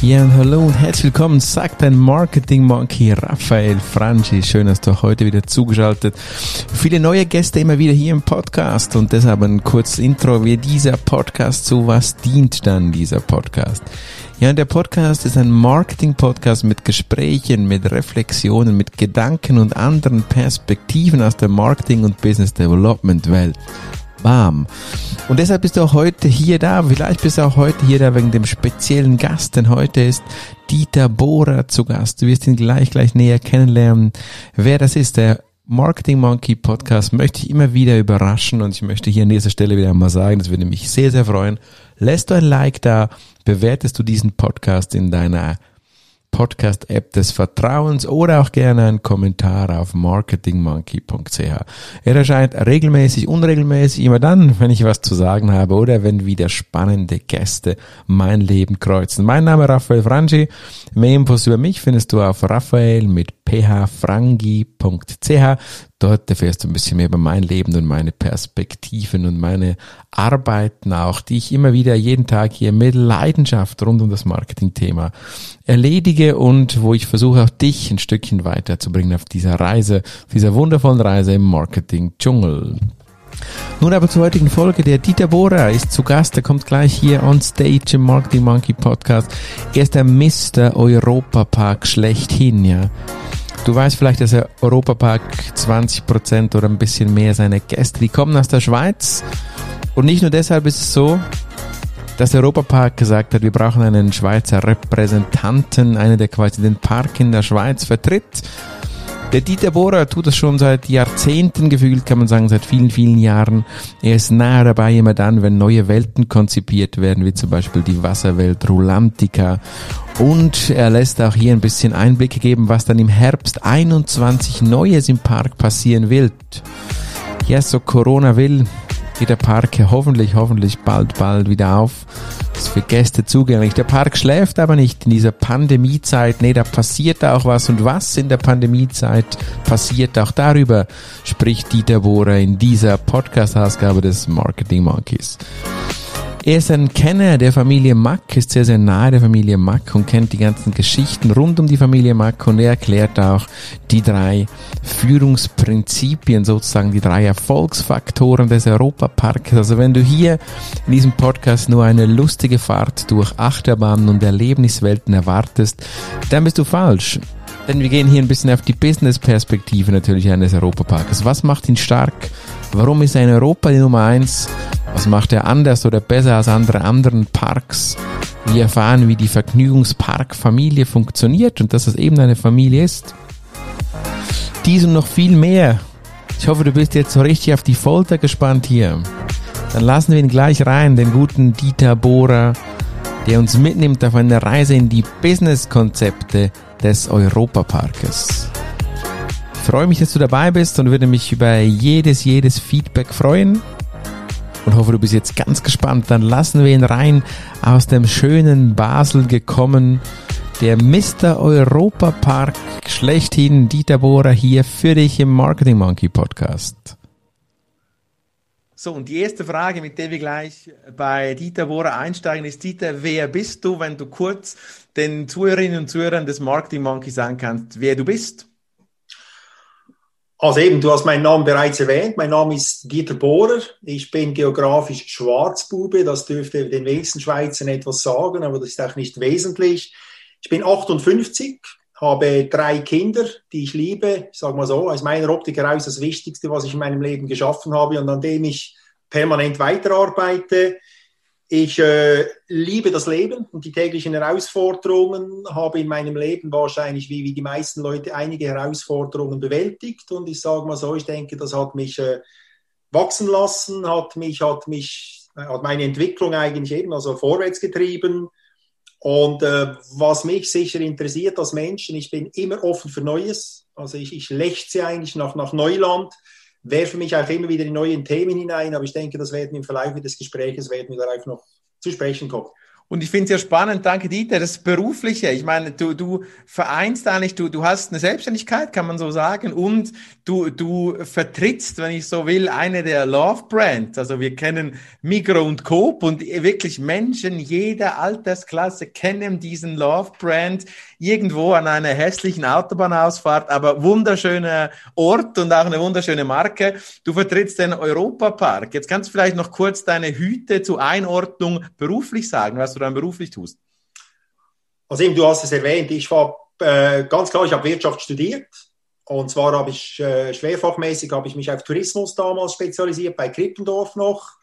Ja, und hallo und herzlich willkommen, sagt dein Marketing Monkey Raphael Franchi. Schön, dass du heute wieder zugeschaltet. Viele neue Gäste immer wieder hier im Podcast und deshalb ein kurzes Intro, wie dieser Podcast, zu was dient dann dieser Podcast? Ja, der Podcast ist ein Marketing-Podcast mit Gesprächen, mit Reflexionen, mit Gedanken und anderen Perspektiven aus der Marketing- und Business-Development-Welt. Bam. Und deshalb bist du auch heute hier da. Vielleicht bist du auch heute hier da wegen dem speziellen Gast, denn heute ist Dieter Bohrer zu Gast. Du wirst ihn gleich, gleich näher kennenlernen. Wer das ist, der Marketing Monkey Podcast möchte ich immer wieder überraschen und ich möchte hier an dieser Stelle wieder einmal sagen, das würde mich sehr, sehr freuen. Lässt du ein Like da, bewertest du diesen Podcast in deiner Podcast-App des Vertrauens oder auch gerne einen Kommentar auf marketingmonkey.ch. Er erscheint regelmäßig, unregelmäßig, immer dann, wenn ich was zu sagen habe oder wenn wieder spannende Gäste mein Leben kreuzen. Mein Name ist Raphael Frangi. Mehr Infos über mich findest du auf Raphael mit phfrangi.ch. Dort erfährst du ein bisschen mehr über mein Leben und meine Perspektiven und meine Arbeiten auch, die ich immer wieder jeden Tag hier mit Leidenschaft rund um das Marketing-Thema erledige und wo ich versuche auch dich ein Stückchen weiterzubringen auf dieser Reise, auf dieser wundervollen Reise im Marketing-Dschungel. Nun aber zur heutigen Folge. Der Dieter Bohrer ist zu Gast. Er kommt gleich hier on stage im Marketing Monkey Podcast. Er ist der Mr. Europa Park schlechthin, ja. Du weißt vielleicht, dass der Europapark 20% oder ein bisschen mehr seiner Gäste, die kommen aus der Schweiz. Und nicht nur deshalb ist es so, dass der Europapark gesagt hat, wir brauchen einen Schweizer Repräsentanten, einer, der quasi den Park in der Schweiz vertritt. Der Dieter Bohrer tut das schon seit Jahrzehnten gefühlt, kann man sagen, seit vielen, vielen Jahren. Er ist nahe dabei immer dann, wenn neue Welten konzipiert werden, wie zum Beispiel die Wasserwelt Rulantica. Und er lässt auch hier ein bisschen Einblicke geben, was dann im Herbst 21 Neues im Park passieren wird. Ja, so Corona will, geht der Park hoffentlich, hoffentlich bald, bald wieder auf. Ist für Gäste zugänglich. Der Park schläft aber nicht in dieser Pandemiezeit. Nee, da passiert auch was. Und was in der Pandemiezeit passiert, auch darüber spricht Dieter Bohrer in dieser Podcast-Ausgabe des Marketing Monkeys. Er ist ein Kenner der Familie Mack, ist sehr, sehr nahe der Familie Mack und kennt die ganzen Geschichten rund um die Familie Mack und er erklärt auch die drei Führungsprinzipien, sozusagen die drei Erfolgsfaktoren des Europaparks. Also wenn du hier in diesem Podcast nur eine lustige Fahrt durch Achterbahnen und Erlebniswelten erwartest, dann bist du falsch. Denn wir gehen hier ein bisschen auf die Business-Perspektive natürlich eines Europaparks. Was macht ihn stark? Warum ist er in Europa die Nummer eins? Was macht er anders oder besser als andere anderen Parks? Wir erfahren, wie die Vergnügungsparkfamilie funktioniert und dass es eben eine Familie ist. Dies und noch viel mehr. Ich hoffe, du bist jetzt so richtig auf die Folter gespannt hier. Dann lassen wir ihn gleich rein, den guten Dieter Bohrer, der uns mitnimmt auf eine Reise in die Business-Konzepte des Europaparkes. Freue mich, dass du dabei bist und würde mich über jedes, jedes Feedback freuen. Und hoffe, du bist jetzt ganz gespannt. Dann lassen wir ihn rein aus dem schönen Basel gekommen. Der Mr. Europapark schlechthin, Dieter Bohrer hier für dich im Marketing Monkey Podcast. So, und die erste Frage, mit der wir gleich bei Dieter Bohrer einsteigen, ist, Dieter, wer bist du, wenn du kurz den Zuhörerinnen und Zuhörern des Marketing Monkey sagen kannst, wer du bist? Also eben, du hast meinen Namen bereits erwähnt. Mein Name ist Dieter Bohrer. Ich bin geografisch Schwarzbube. Das dürfte den wenigsten Schweizern etwas sagen, aber das ist auch nicht wesentlich. Ich bin 58, habe drei Kinder, die ich liebe. Ich sage mal so, aus meiner Optik heraus das Wichtigste, was ich in meinem Leben geschaffen habe und an dem ich permanent weiterarbeite. Ich äh, liebe das Leben und die täglichen Herausforderungen, habe in meinem Leben wahrscheinlich wie, wie die meisten Leute einige Herausforderungen bewältigt. Und ich sage mal so, ich denke, das hat mich äh, wachsen lassen, hat mich, hat mich, hat meine Entwicklung eigentlich eben also vorwärts getrieben. Und äh, was mich sicher interessiert als Menschen, ich bin immer offen für Neues, also ich, ich lechze eigentlich nach, nach Neuland, werfe mich auch immer wieder in neue Themen hinein, aber ich denke, das werden im Verlauf des Gesprächs werden wir darauf noch zu sprechen kommt. Und ich finde es ja spannend, danke Dieter, das Berufliche. Ich meine, du, du vereinst eigentlich, du, du hast eine Selbstständigkeit, kann man so sagen, und du, du vertrittst, wenn ich so will, eine der Love Brands. Also wir kennen Migro und Coop und wirklich Menschen jeder Altersklasse kennen diesen Love Brand irgendwo an einer hässlichen Autobahnausfahrt, aber wunderschöner Ort und auch eine wunderschöne Marke. Du vertrittst den Europapark. Jetzt kannst du vielleicht noch kurz deine Hüte zur Einordnung beruflich sagen, was du dann beruflich tust. Also eben, du hast es erwähnt, ich war äh, ganz klar, ich habe Wirtschaft studiert. Und zwar habe ich äh, schwerfachmäßig habe ich mich auf Tourismus damals spezialisiert, bei Krippendorf noch.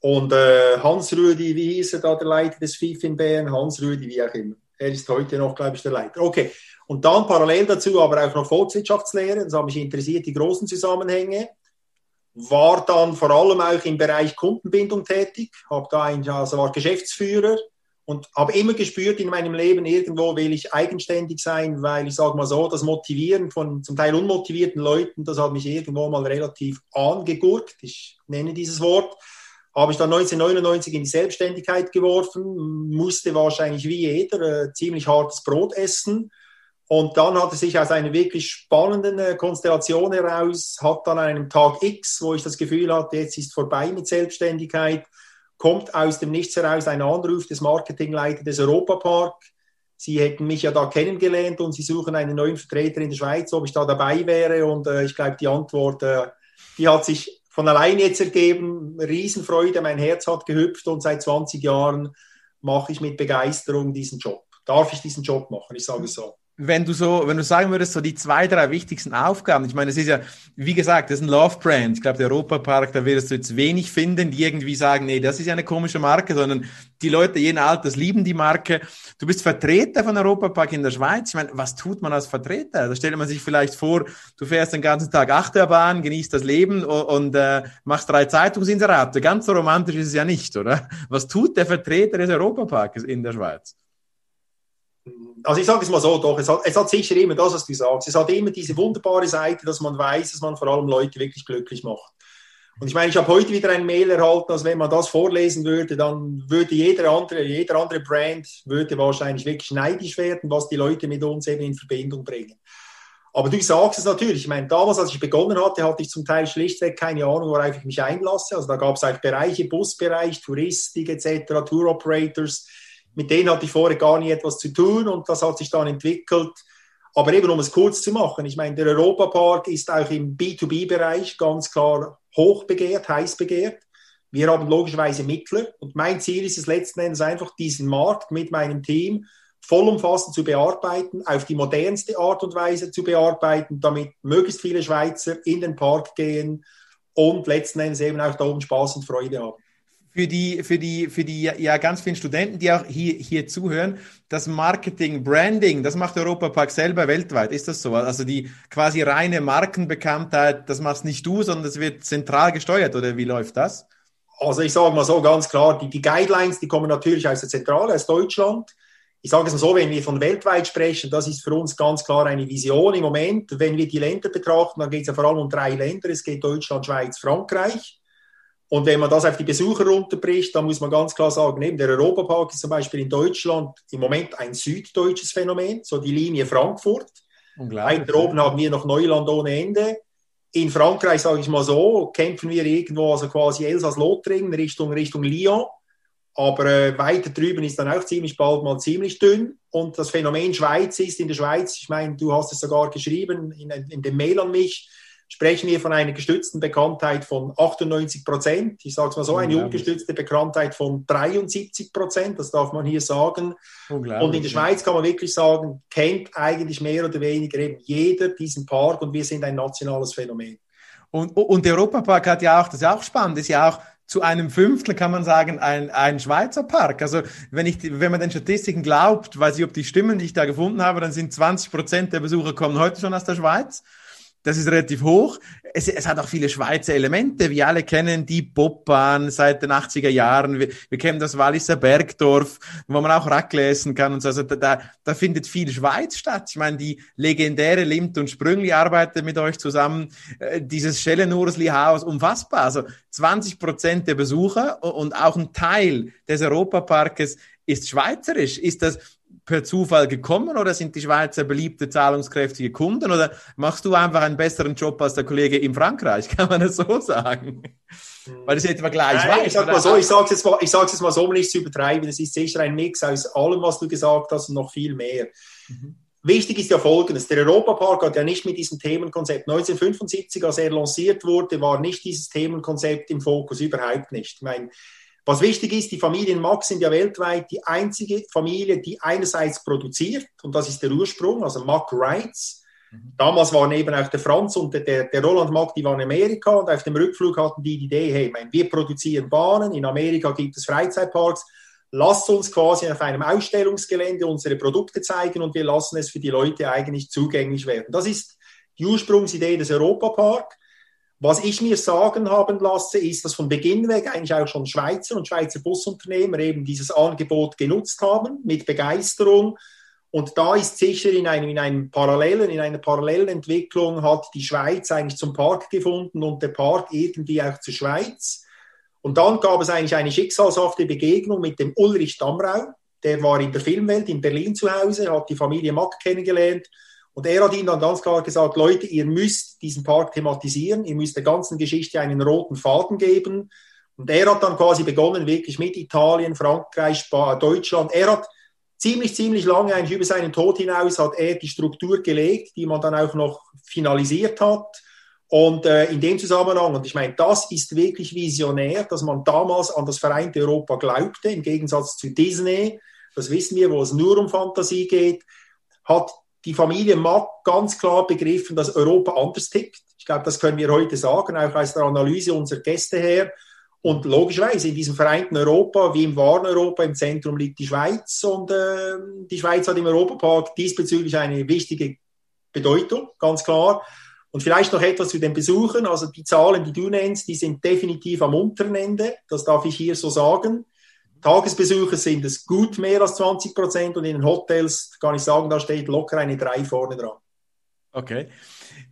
Und äh, Hans Rüdi, wie hieß er da, der Leiter des FIF in Bern? Hans Rüdi, wie auch immer. Er ist heute noch, glaube ich, der Leiter. Okay. Und dann parallel dazu aber auch noch Volkswirtschaftslehre. Das hat mich interessiert, die großen Zusammenhänge. War dann vor allem auch im Bereich Kundenbindung tätig. Hab da ein, also war Geschäftsführer und habe immer gespürt in meinem Leben, irgendwo will ich eigenständig sein, weil ich sage mal so, das Motivieren von zum Teil unmotivierten Leuten, das hat mich irgendwo mal relativ angegurkt. Ich nenne dieses Wort habe ich dann 1999 in die Selbstständigkeit geworfen, musste wahrscheinlich wie jeder äh, ziemlich hartes Brot essen. Und dann hat es sich aus einer wirklich spannenden äh, Konstellation heraus, hat dann an einem Tag X, wo ich das Gefühl hatte, jetzt ist vorbei mit Selbstständigkeit, kommt aus dem Nichts heraus ein Anruf des Marketingleiters des Europapark. Sie hätten mich ja da kennengelernt und Sie suchen einen neuen Vertreter in der Schweiz, ob ich da dabei wäre. Und äh, ich glaube, die Antwort, äh, die hat sich von allein jetzt ergeben. Riesenfreude, mein Herz hat gehüpft und seit 20 Jahren mache ich mit Begeisterung diesen Job. Darf ich diesen Job machen? Ich sage es so wenn du so, wenn du sagen würdest, so die zwei, drei wichtigsten Aufgaben, ich meine, es ist ja, wie gesagt, das ist ein Love-Brand. Ich glaube, der Europapark, da wirst du jetzt wenig finden, die irgendwie sagen, nee, das ist ja eine komische Marke, sondern die Leute jeden Alters lieben die Marke. Du bist Vertreter von Europapark in der Schweiz. Ich meine, was tut man als Vertreter? Da stellt man sich vielleicht vor, du fährst den ganzen Tag Achterbahn, genießt das Leben und, und äh, machst drei Zeitungsinserate. Ganz so romantisch ist es ja nicht, oder? Was tut der Vertreter des Europaparks in der Schweiz? Also ich sage es mal so, doch, es hat, es hat sicher immer das, was du sagst. Es hat immer diese wunderbare Seite, dass man weiß, dass man vor allem Leute wirklich glücklich macht. Und ich meine, ich habe heute wieder ein Mail erhalten, dass wenn man das vorlesen würde, dann würde jeder andere, jeder andere Brand würde wahrscheinlich wirklich neidisch werden, was die Leute mit uns eben in Verbindung bringen. Aber du sagst es natürlich. Ich meine, damals, als ich begonnen hatte, hatte ich zum Teil schlichtweg keine Ahnung, worauf ich mich einlasse. Also da gab es auch Bereiche, Busbereich, Touristik etc., Tour Operators mit denen hatte ich vorher gar nie etwas zu tun und das hat sich dann entwickelt. Aber eben, um es kurz zu machen, ich meine, der Europapark ist auch im B2B-Bereich ganz klar hoch begehrt, heiß begehrt. Wir haben logischerweise Mittler und mein Ziel ist es letzten Endes einfach, diesen Markt mit meinem Team vollumfassend zu bearbeiten, auf die modernste Art und Weise zu bearbeiten, damit möglichst viele Schweizer in den Park gehen und letzten Endes eben auch da oben Spaß und Freude haben für die, für die, für die ja ganz vielen Studenten, die auch hier, hier zuhören, das Marketing, Branding, das macht Europapark selber weltweit. Ist das so? Also die quasi reine Markenbekanntheit, das machst nicht du, sondern das wird zentral gesteuert oder wie läuft das? Also ich sage mal so ganz klar, die, die Guidelines, die kommen natürlich aus der Zentrale, aus Deutschland. Ich sage es mal so, wenn wir von weltweit sprechen, das ist für uns ganz klar eine Vision im Moment. Wenn wir die Länder betrachten, dann geht es ja vor allem um drei Länder. Es geht Deutschland, Schweiz, Frankreich. Und wenn man das auf die Besucher runterbricht, dann muss man ganz klar sagen, eben der Europapark ist zum Beispiel in Deutschland im Moment ein süddeutsches Phänomen, so die Linie Frankfurt. Weiter oben haben wir noch Neuland ohne Ende. In Frankreich, sage ich mal so, kämpfen wir irgendwo, also quasi Elsass-Lothringen Richtung, Richtung Lyon. Aber äh, weiter drüben ist dann auch ziemlich bald mal ziemlich dünn. Und das Phänomen Schweiz ist in der Schweiz, ich meine, du hast es sogar geschrieben in, in dem Mail an mich, sprechen wir von einer gestützten Bekanntheit von 98 Prozent. Ich sage es mal so, eine ungestützte Bekanntheit von 73 Prozent, das darf man hier sagen. Und in der Schweiz kann man wirklich sagen, kennt eigentlich mehr oder weniger eben jeder diesen Park und wir sind ein nationales Phänomen. Und, und der Europapark hat ja auch, das ist ja auch spannend, ist ja auch zu einem Fünftel kann man sagen, ein, ein Schweizer Park. Also wenn, ich, wenn man den Statistiken glaubt, weiß ich, ob die stimmen, die ich da gefunden habe, dann sind 20 Prozent der Besucher kommen heute schon aus der Schweiz. Das ist relativ hoch. Es, es, hat auch viele Schweizer Elemente. Wir alle kennen die Bobbahn seit den 80er Jahren. Wir, wir kennen das Walliser Bergdorf, wo man auch Raclette essen kann und so. Also da, da findet viel Schweiz statt. Ich meine, die legendäre Limt und Sprüngli arbeitet mit euch zusammen. Äh, dieses Schellenursli-Haus, unfassbar. Also 20 Prozent der Besucher und auch ein Teil des Europaparkes ist schweizerisch. Ist das per Zufall gekommen oder sind die Schweizer beliebte, zahlungskräftige Kunden oder machst du einfach einen besseren Job als der Kollege in Frankreich? Kann man das so sagen? Weil das etwa gleich Nein, weiß, Ich sag mal so, ich sage jetzt mal, ich sage jetzt mal so, um nicht zu übertreiben. Es ist sicher ein Mix aus allem, was du gesagt hast und noch viel mehr. Mhm. Wichtig ist ja Folgendes. Der Europapark hat ja nicht mit diesem Themenkonzept 1975, als er lanciert wurde, war nicht dieses Themenkonzept im Fokus, überhaupt nicht. Ich meine, was wichtig ist, die Familien Max sind ja weltweit die einzige Familie, die einerseits produziert, und das ist der Ursprung, also Mack Rights. Mhm. Damals waren eben auch der Franz und der, der Roland Mack, die waren in Amerika und auf dem Rückflug hatten die die Idee, hey, mein, wir produzieren Bahnen, in Amerika gibt es Freizeitparks, lasst uns quasi auf einem Ausstellungsgelände unsere Produkte zeigen und wir lassen es für die Leute eigentlich zugänglich werden. Das ist die Ursprungsidee des Europapark. Was ich mir sagen haben lasse, ist, dass von Beginn weg eigentlich auch schon Schweizer und Schweizer Busunternehmer eben dieses Angebot genutzt haben mit Begeisterung. Und da ist sicher in einem, in einem parallelen, in einer parallelen Entwicklung hat die Schweiz eigentlich zum Park gefunden und der Park irgendwie auch zur Schweiz. Und dann gab es eigentlich eine schicksalshafte Begegnung mit dem Ulrich Damrau. Der war in der Filmwelt in Berlin zu Hause, hat die Familie Mack kennengelernt und er hat ihnen dann ganz klar gesagt, Leute, ihr müsst diesen Park thematisieren, ihr müsst der ganzen Geschichte einen roten Faden geben. Und er hat dann quasi begonnen, wirklich mit Italien, Frankreich, Deutschland. Er hat ziemlich, ziemlich lange, eigentlich über seinen Tod hinaus, hat er die Struktur gelegt, die man dann auch noch finalisiert hat. Und äh, in dem Zusammenhang, und ich meine, das ist wirklich visionär, dass man damals an das vereinte Europa glaubte, im Gegensatz zu Disney, das wissen wir, wo es nur um Fantasie geht, hat die Familie Mack ganz klar begriffen, dass Europa anders tickt. Ich glaube, das können wir heute sagen, auch aus der Analyse unserer Gäste her. Und logischerweise in diesem vereinten Europa, wie im wahren Europa, im Zentrum liegt die Schweiz. Und äh, die Schweiz hat im Europapark diesbezüglich eine wichtige Bedeutung, ganz klar. Und vielleicht noch etwas zu den Besuchen. Also die Zahlen, die du nennst, die sind definitiv am unteren Ende. Das darf ich hier so sagen. Tagesbesucher sind es gut mehr als 20 Prozent und in den Hotels kann ich sagen, da steht locker eine 3 vorne dran. Okay.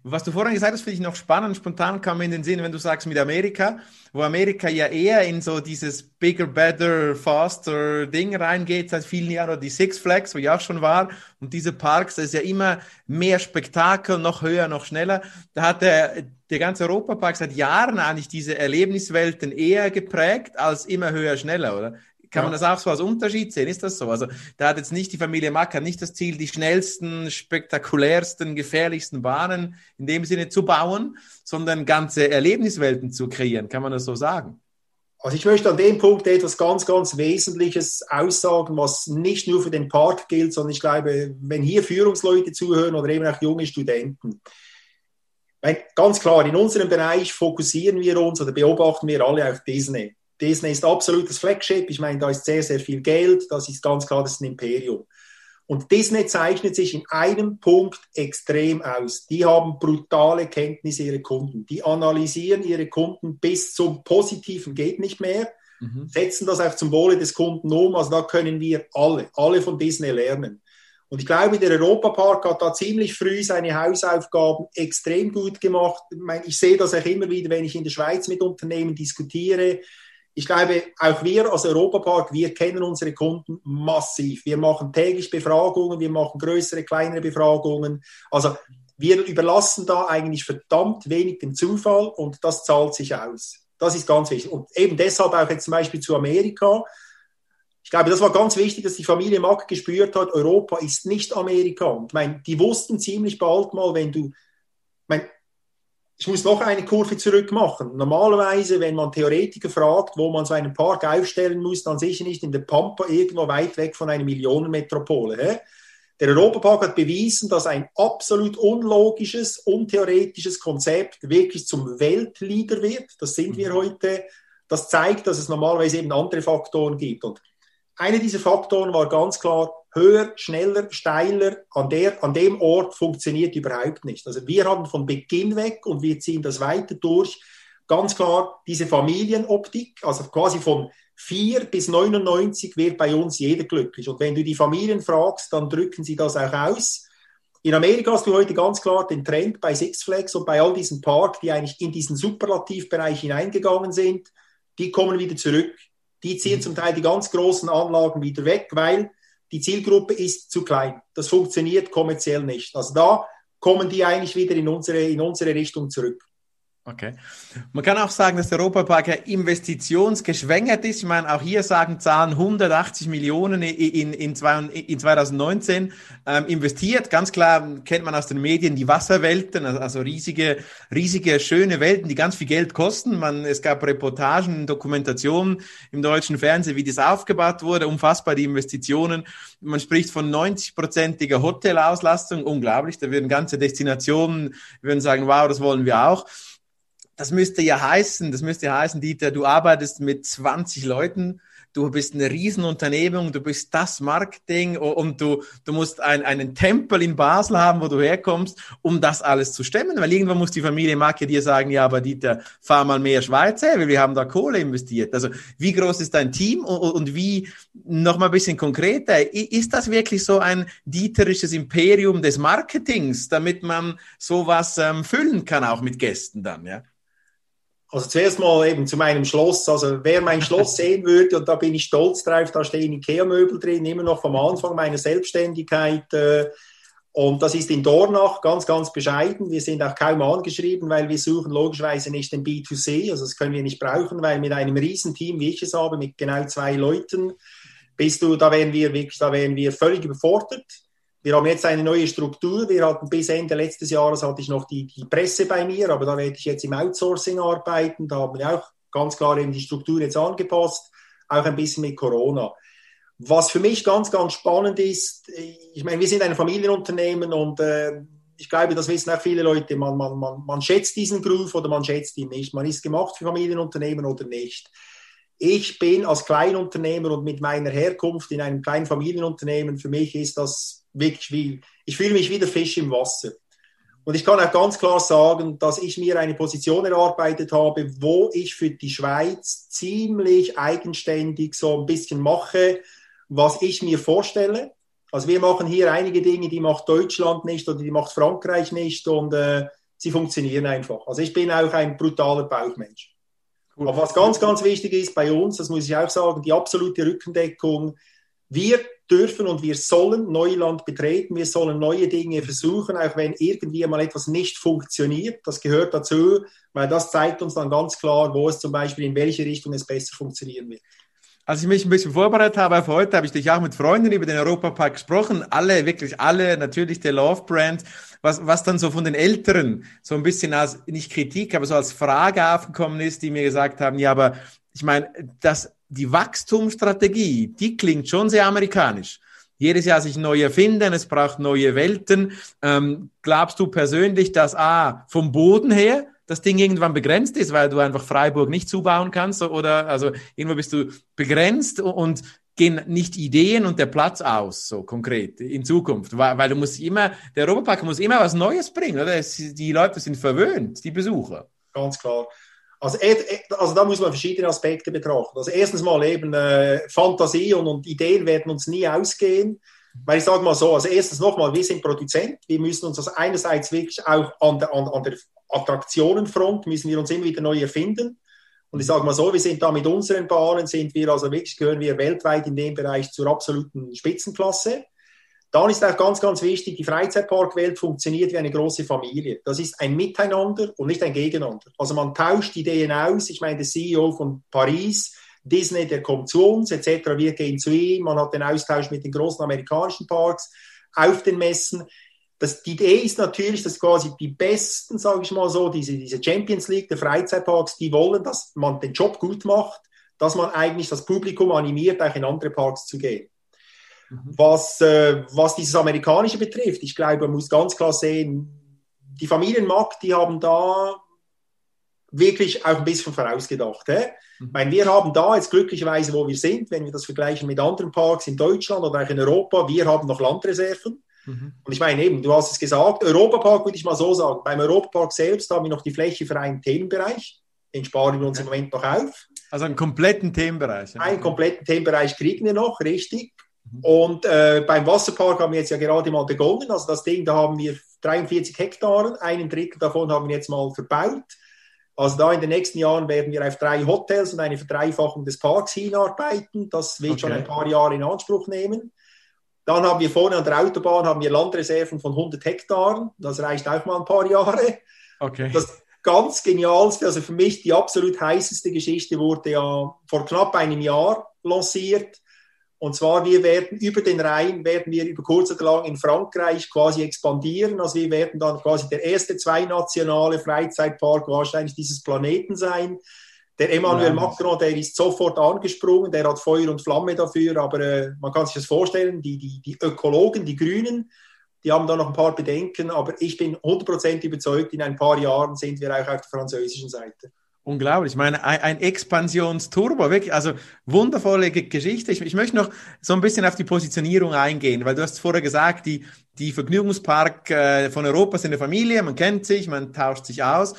Was du vorhin gesagt hast, finde ich noch spannend. Spontan kam mir in den Sinn, wenn du sagst mit Amerika, wo Amerika ja eher in so dieses bigger, better, faster Ding reingeht seit vielen Jahren, oder die Six Flags, wo ich auch schon war. Und diese Parks, das ist ja immer mehr Spektakel, noch höher, noch schneller. Da hat der, der ganze Europapark seit Jahren eigentlich diese Erlebniswelten eher geprägt als immer höher, schneller, oder? Kann ja. man das auch so als Unterschied sehen? Ist das so? Also da hat jetzt nicht die Familie Macker nicht das Ziel, die schnellsten, spektakulärsten, gefährlichsten Bahnen in dem Sinne zu bauen, sondern ganze Erlebniswelten zu kreieren. Kann man das so sagen? Also ich möchte an dem Punkt etwas ganz, ganz Wesentliches aussagen, was nicht nur für den Park gilt, sondern ich glaube, wenn hier Führungsleute zuhören oder eben auch junge Studenten, ganz klar, in unserem Bereich fokussieren wir uns oder beobachten wir alle auf Disney. Disney ist absolutes Flagship. Ich meine, da ist sehr, sehr viel Geld. Das ist ganz klar, das ist ein Imperium. Und Disney zeichnet sich in einem Punkt extrem aus. Die haben brutale Kenntnisse ihrer Kunden. Die analysieren ihre Kunden bis zum Positiven geht nicht mehr, mhm. setzen das auch zum Wohle des Kunden um. Also da können wir alle, alle von Disney lernen. Und ich glaube, der Europapark hat da ziemlich früh seine Hausaufgaben extrem gut gemacht. Ich, meine, ich sehe das auch immer wieder, wenn ich in der Schweiz mit Unternehmen diskutiere ich glaube, auch wir als Europapark, wir kennen unsere Kunden massiv. Wir machen täglich Befragungen, wir machen größere, kleinere Befragungen. Also wir überlassen da eigentlich verdammt wenig dem Zufall und das zahlt sich aus. Das ist ganz wichtig. Und eben deshalb auch jetzt zum Beispiel zu Amerika. Ich glaube, das war ganz wichtig, dass die Familie Mack gespürt hat, Europa ist nicht Amerika. Und ich meine, die wussten ziemlich bald mal, wenn du, ich meine, ich muss noch eine Kurve zurück machen. Normalerweise, wenn man Theoretiker fragt, wo man so einen Park aufstellen muss, dann sicher nicht in der Pampa irgendwo weit weg von einer Millionenmetropole. Hä? Der Europapark hat bewiesen, dass ein absolut unlogisches, untheoretisches Konzept wirklich zum Weltleader wird. Das sind wir mhm. heute. Das zeigt, dass es normalerweise eben andere Faktoren gibt. Und einer dieser Faktoren war ganz klar höher, schneller, steiler an, der, an dem Ort funktioniert überhaupt nicht. Also wir haben von Beginn weg und wir ziehen das weiter durch, ganz klar diese Familienoptik, also quasi von 4 bis 99 wird bei uns jeder glücklich. Und wenn du die Familien fragst, dann drücken sie das auch aus. In Amerika hast du heute ganz klar den Trend bei Six Flags und bei all diesen Parks, die eigentlich in diesen Superlativbereich hineingegangen sind, die kommen wieder zurück. Die ziehen mhm. zum Teil die ganz großen Anlagen wieder weg, weil die Zielgruppe ist zu klein. Das funktioniert kommerziell nicht. Also da kommen die eigentlich wieder in unsere, in unsere Richtung zurück. Okay. Man kann auch sagen, dass der Europapark ja investitionsgeschwängert ist. Ich meine, auch hier sagen Zahlen 180 Millionen in, in, in 2019 ähm, investiert. Ganz klar kennt man aus den Medien die Wasserwelten, also, also riesige, riesige, schöne Welten, die ganz viel Geld kosten. Man, es gab Reportagen, Dokumentationen im deutschen Fernsehen, wie das aufgebaut wurde. Unfassbar die Investitionen. Man spricht von 90-prozentiger Hotelauslastung. Unglaublich. Da würden ganze Destinationen, würden sagen, wow, das wollen wir auch das müsste ja heißen, das müsste ja heißen, Dieter, du arbeitest mit 20 Leuten, du bist eine Riesenunternehmung, du bist das Marketing und du, du musst ein, einen Tempel in Basel haben, wo du herkommst, um das alles zu stemmen, weil irgendwann muss die Familie Marke dir sagen, ja, aber Dieter, fahr mal mehr Schweiz her, weil wir haben da Kohle investiert. Also wie groß ist dein Team und, und wie, noch mal ein bisschen konkreter, ist das wirklich so ein dieterisches Imperium des Marketings, damit man sowas ähm, füllen kann, auch mit Gästen dann, ja? Also zuerst mal eben zu meinem Schloss. Also wer mein Schloss sehen würde, und da bin ich stolz drauf, da stehen Ikea-Möbel drin, immer noch vom Anfang meiner Selbstständigkeit. Äh, und das ist in Dornach ganz, ganz bescheiden. Wir sind auch kaum angeschrieben, weil wir suchen logischerweise nicht den B2C. Also das können wir nicht brauchen, weil mit einem Riesenteam, wie ich es habe, mit genau zwei Leuten, bist du, da wären wir wirklich, da wären wir völlig überfordert. Wir haben jetzt eine neue Struktur. Wir hatten bis Ende letztes Jahres hatte ich noch die, die Presse bei mir, aber da werde ich jetzt im Outsourcing arbeiten. Da haben wir auch ganz klar eben die Struktur jetzt angepasst, auch ein bisschen mit Corona. Was für mich ganz, ganz spannend ist, ich meine, wir sind ein Familienunternehmen und äh, ich glaube, das wissen auch viele Leute, man, man, man, man schätzt diesen Groove oder man schätzt ihn nicht. Man ist gemacht für Familienunternehmen oder nicht. Ich bin als Kleinunternehmer und mit meiner Herkunft in einem kleinen Familienunternehmen, für mich ist das wirklich wie, ich fühle mich wie der Fisch im Wasser. Und ich kann auch ganz klar sagen, dass ich mir eine Position erarbeitet habe, wo ich für die Schweiz ziemlich eigenständig so ein bisschen mache, was ich mir vorstelle. Also wir machen hier einige Dinge, die macht Deutschland nicht oder die macht Frankreich nicht und äh, sie funktionieren einfach. Also ich bin auch ein brutaler Bauchmensch. Cool. Aber was ganz, ganz wichtig ist bei uns, das muss ich auch sagen, die absolute Rückendeckung. Wir dürfen und wir sollen Neuland betreten, wir sollen neue Dinge versuchen, auch wenn irgendwie mal etwas nicht funktioniert. Das gehört dazu, weil das zeigt uns dann ganz klar, wo es zum Beispiel in welche Richtung es besser funktionieren wird. Als ich mich ein bisschen vorbereitet habe auf heute, habe ich dich auch mit Freunden über den Europapark gesprochen. Alle, wirklich alle, natürlich der Love Brand. Was, was dann so von den Älteren so ein bisschen als, nicht Kritik, aber so als Frage aufgekommen ist, die mir gesagt haben, ja, aber ich meine, das die Wachstumsstrategie, die klingt schon sehr amerikanisch. Jedes Jahr sich neu erfinden, es braucht neue Welten. Ähm, glaubst du persönlich, dass A, vom Boden her das Ding irgendwann begrenzt ist, weil du einfach Freiburg nicht zubauen kannst oder also irgendwo bist du begrenzt und gehen nicht Ideen und der Platz aus, so konkret in Zukunft, weil, weil du musst immer, der Europapark muss immer was Neues bringen, oder? Es, die Leute sind verwöhnt, die Besucher. Ganz klar. Also, also da muss man verschiedene Aspekte betrachten. Also erstens mal eben äh, Fantasie und, und, Ideen werden uns nie ausgehen. Weil ich sage mal so, also erstens nochmal, wir sind Produzent, wir müssen uns also einerseits wirklich auch an der, an, an der Attraktionenfront, müssen wir uns immer wieder neu erfinden. Und ich sage mal so, wir sind da mit unseren Bahnen, sind wir also wirklich, gehören wir weltweit in dem Bereich zur absoluten Spitzenklasse. Dann ist auch ganz, ganz wichtig, die Freizeitparkwelt funktioniert wie eine große Familie. Das ist ein Miteinander und nicht ein Gegeneinander. Also man tauscht Ideen aus. Ich meine, der CEO von Paris, Disney, der kommt zu uns, etc. Wir gehen zu ihm. Man hat den Austausch mit den großen amerikanischen Parks auf den Messen. Das, die Idee ist natürlich, dass quasi die Besten, sage ich mal so, diese, diese Champions League der Freizeitparks, die wollen, dass man den Job gut macht, dass man eigentlich das Publikum animiert, auch in andere Parks zu gehen. Mhm. Was, äh, was dieses Amerikanische betrifft, ich glaube, man muss ganz klar sehen, die Familienmarkt, die haben da wirklich auch ein bisschen vorausgedacht. Hä? Mhm. Meine, wir haben da jetzt glücklicherweise, wo wir sind, wenn wir das vergleichen mit anderen Parks in Deutschland oder auch in Europa, wir haben noch Landreserven. Mhm. Und ich meine eben, du hast es gesagt, Europapark würde ich mal so sagen. Beim Europapark selbst haben wir noch die Fläche für einen Themenbereich. Den sparen wir uns im Moment noch auf. Also einen kompletten Themenbereich. Ja. Einen kompletten Themenbereich kriegen wir noch, richtig. Mhm. Und äh, beim Wasserpark haben wir jetzt ja gerade mal begonnen. Also das Ding, da haben wir 43 Hektaren, einen Drittel davon haben wir jetzt mal verbaut. Also da in den nächsten Jahren werden wir auf drei Hotels und eine Verdreifachung des Parks hinarbeiten. Das wird okay. schon ein paar Jahre in Anspruch nehmen. Dann haben wir vorne an der Autobahn haben wir Landreserven von 100 Hektaren. Das reicht auch mal ein paar Jahre. Okay. Das ganz genialste, also für mich die absolut heißeste Geschichte wurde ja vor knapp einem Jahr lanciert. Und zwar, wir werden über den Rhein, werden wir über kurz oder lang in Frankreich quasi expandieren. Also wir werden dann quasi der erste zweinationale Freizeitpark wahrscheinlich dieses Planeten sein. Der Emmanuel ja. Macron, der ist sofort angesprungen, der hat Feuer und Flamme dafür, aber äh, man kann sich das vorstellen, die, die, die Ökologen, die Grünen, die haben da noch ein paar Bedenken, aber ich bin 100% überzeugt, in ein paar Jahren sind wir auch auf der französischen Seite. Unglaublich. Ich meine, ein, ein Expansionsturbo, wirklich, also wundervolle Geschichte. Ich, ich, möchte noch so ein bisschen auf die Positionierung eingehen, weil du hast vorher gesagt, die, die Vergnügungspark äh, von Europa sind eine Familie, man kennt sich, man tauscht sich aus.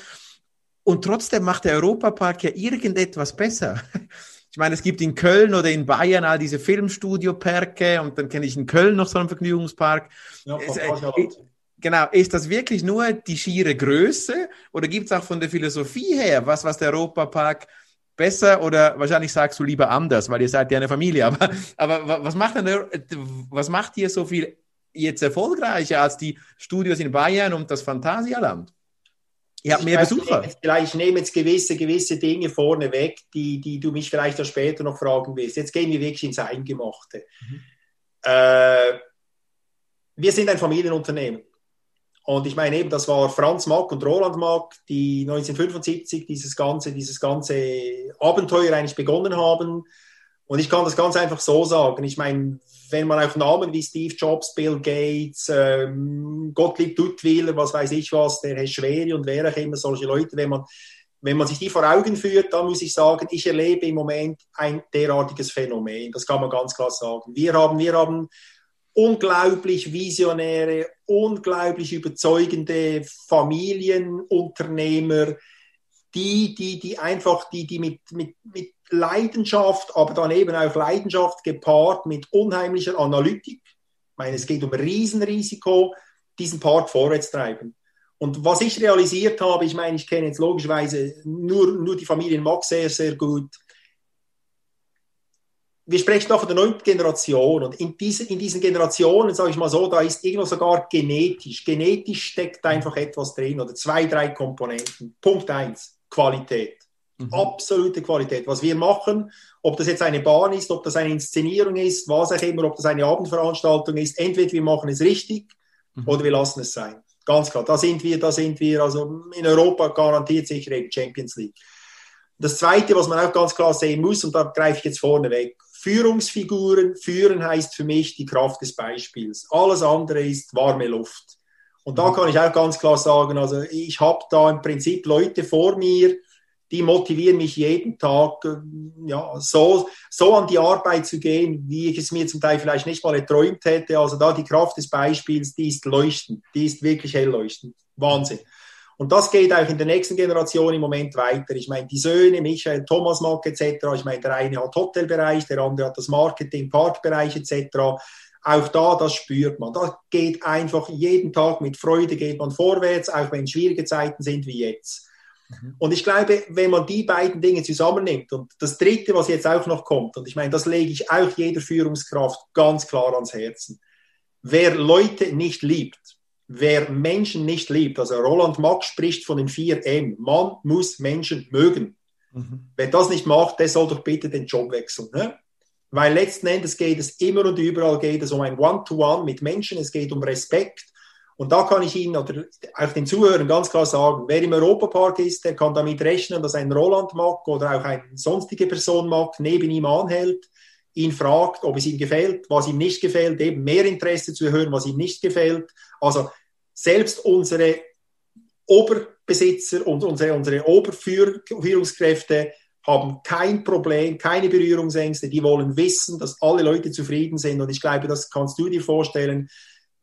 Und trotzdem macht der Europapark ja irgendetwas besser. Ich meine, es gibt in Köln oder in Bayern all diese Filmstudio-Perke und dann kenne ich in Köln noch so einen Vergnügungspark. Ja, es, äh, Genau, ist das wirklich nur die schiere Größe oder gibt es auch von der Philosophie her was, was der Europapark besser oder wahrscheinlich sagst du lieber anders, weil ihr seid ja eine Familie, aber, aber was macht denn, was macht ihr so viel jetzt erfolgreicher als die Studios in Bayern und das Phantasialand? Ihr habt mehr Besucher. Ich nehme, jetzt, ich nehme jetzt gewisse, gewisse Dinge vorne weg, die, die du mich vielleicht auch später noch fragen willst. Jetzt gehen wir wirklich ins Eingemachte. Mhm. Äh, wir sind ein Familienunternehmen. Und ich meine eben, das war Franz Mack und Roland Mack, die 1975 dieses ganze, dieses ganze Abenteuer eigentlich begonnen haben. Und ich kann das ganz einfach so sagen. Ich meine, wenn man auch Namen wie Steve Jobs, Bill Gates, ähm, Gottlieb Duttwiller, was weiß ich was, der Herr Schweri und wer auch immer, solche Leute, wenn man, wenn man sich die vor Augen führt, dann muss ich sagen, ich erlebe im Moment ein derartiges Phänomen. Das kann man ganz klar sagen. Wir haben, wir haben unglaublich visionäre, unglaublich überzeugende Familienunternehmer, die, die, die einfach, die, die mit, mit, mit Leidenschaft, aber dann eben auch Leidenschaft gepaart mit unheimlicher Analytik, ich meine, es geht um Riesenrisiko, diesen Part vorwärts treiben. Und was ich realisiert habe, ich meine, ich kenne jetzt logischerweise nur, nur die Familien Max sehr, sehr gut wir sprechen da von der neunten Generation und in, diese, in diesen Generationen, sage ich mal so, da ist irgendwo sogar genetisch, genetisch steckt einfach etwas drin oder zwei, drei Komponenten. Punkt eins, Qualität. Mhm. Absolute Qualität. Was wir machen, ob das jetzt eine Bahn ist, ob das eine Inszenierung ist, was auch immer, ob das eine Abendveranstaltung ist, entweder wir machen es richtig mhm. oder wir lassen es sein. Ganz klar, da sind wir, da sind wir, also in Europa garantiert sicher eben Champions League. Das Zweite, was man auch ganz klar sehen muss, und da greife ich jetzt vorne weg, Führungsfiguren, führen heißt für mich die Kraft des Beispiels. Alles andere ist warme Luft. Und da mhm. kann ich auch ganz klar sagen, also ich habe da im Prinzip Leute vor mir, die motivieren mich jeden Tag, äh, ja, so, so an die Arbeit zu gehen, wie ich es mir zum Teil vielleicht nicht mal erträumt hätte. Also da die Kraft des Beispiels, die ist leuchtend, die ist wirklich hell leuchtend. Wahnsinn. Und das geht auch in der nächsten Generation im Moment weiter. Ich meine, die Söhne, Michael, Thomas Mack etc., ich meine, der eine hat Hotelbereich, der andere hat das Marketing, Parkbereich etc., auch da, das spürt man. Da geht einfach jeden Tag mit Freude, geht man vorwärts, auch wenn schwierige Zeiten sind wie jetzt. Mhm. Und ich glaube, wenn man die beiden Dinge zusammennimmt und das Dritte, was jetzt auch noch kommt, und ich meine, das lege ich auch jeder Führungskraft ganz klar ans Herzen. Wer Leute nicht liebt, wer Menschen nicht liebt, also Roland Mack spricht von den vier M, man muss Menschen mögen. Mhm. Wer das nicht macht, der soll doch bitte den Job wechseln. Ne? Weil letzten Endes geht es immer und überall geht es um ein One-to-One -One mit Menschen, es geht um Respekt. Und da kann ich Ihnen oder auch den Zuhörern ganz klar sagen, wer im Europapark ist, der kann damit rechnen, dass ein Roland Mack oder auch eine sonstige Person Mack neben ihm anhält, ihn fragt, ob es ihm gefällt, was ihm nicht gefällt, eben mehr Interesse zu hören, was ihm nicht gefällt. Also selbst unsere Ober, Clubbesitzer und unsere, unsere Oberführungskräfte haben kein Problem, keine Berührungsängste. Die wollen wissen, dass alle Leute zufrieden sind. Und ich glaube, das kannst du dir vorstellen.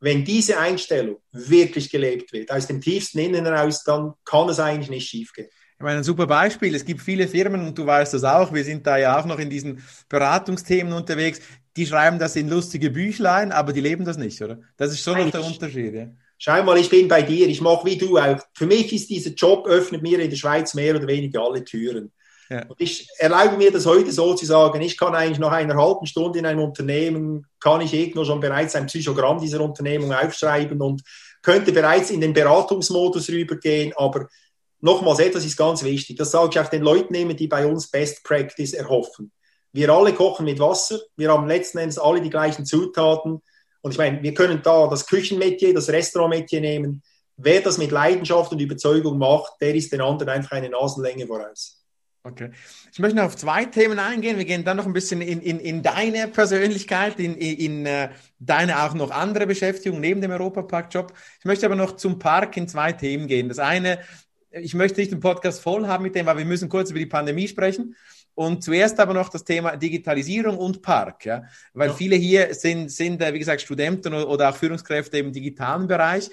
Wenn diese Einstellung wirklich gelebt wird, aus dem tiefsten Innen heraus, dann kann es eigentlich nicht schiefgehen. Ich meine, ein super Beispiel. Es gibt viele Firmen und du weißt das auch. Wir sind da ja auch noch in diesen Beratungsthemen unterwegs. Die schreiben das in lustige Büchlein, aber die leben das nicht, oder? Das ist schon noch der Unterschied. Ja? Schau mal, ich bin bei dir. Ich mache wie du auch. Für mich ist dieser Job öffnet mir in der Schweiz mehr oder weniger alle Türen. Ja. Und ich erlaube mir das heute so zu sagen, ich kann eigentlich nach einer halben Stunde in einem Unternehmen, kann ich irgendwo schon bereits ein Psychogramm dieser Unternehmung aufschreiben und könnte bereits in den Beratungsmodus rübergehen, aber nochmals, etwas ist ganz wichtig, das sage ich auch den Leuten nehmen, die bei uns Best Practice erhoffen. Wir alle kochen mit Wasser, wir haben letzten Endes alle die gleichen Zutaten und ich meine, wir können da das Küchenmetier, das Restaurantmetier nehmen. Wer das mit Leidenschaft und Überzeugung macht, der ist den anderen einfach eine Nasenlänge voraus. Okay. Ich möchte noch auf zwei Themen eingehen. Wir gehen dann noch ein bisschen in, in, in deine Persönlichkeit, in, in, in äh, deine auch noch andere Beschäftigung neben dem Europapark-Job. Ich möchte aber noch zum Park in zwei Themen gehen. Das eine, ich möchte nicht den Podcast voll haben mit dem, weil wir müssen kurz über die Pandemie sprechen. Und zuerst aber noch das Thema Digitalisierung und Park, ja, weil ja. viele hier sind, sind, äh, wie gesagt, Studenten oder auch Führungskräfte im digitalen Bereich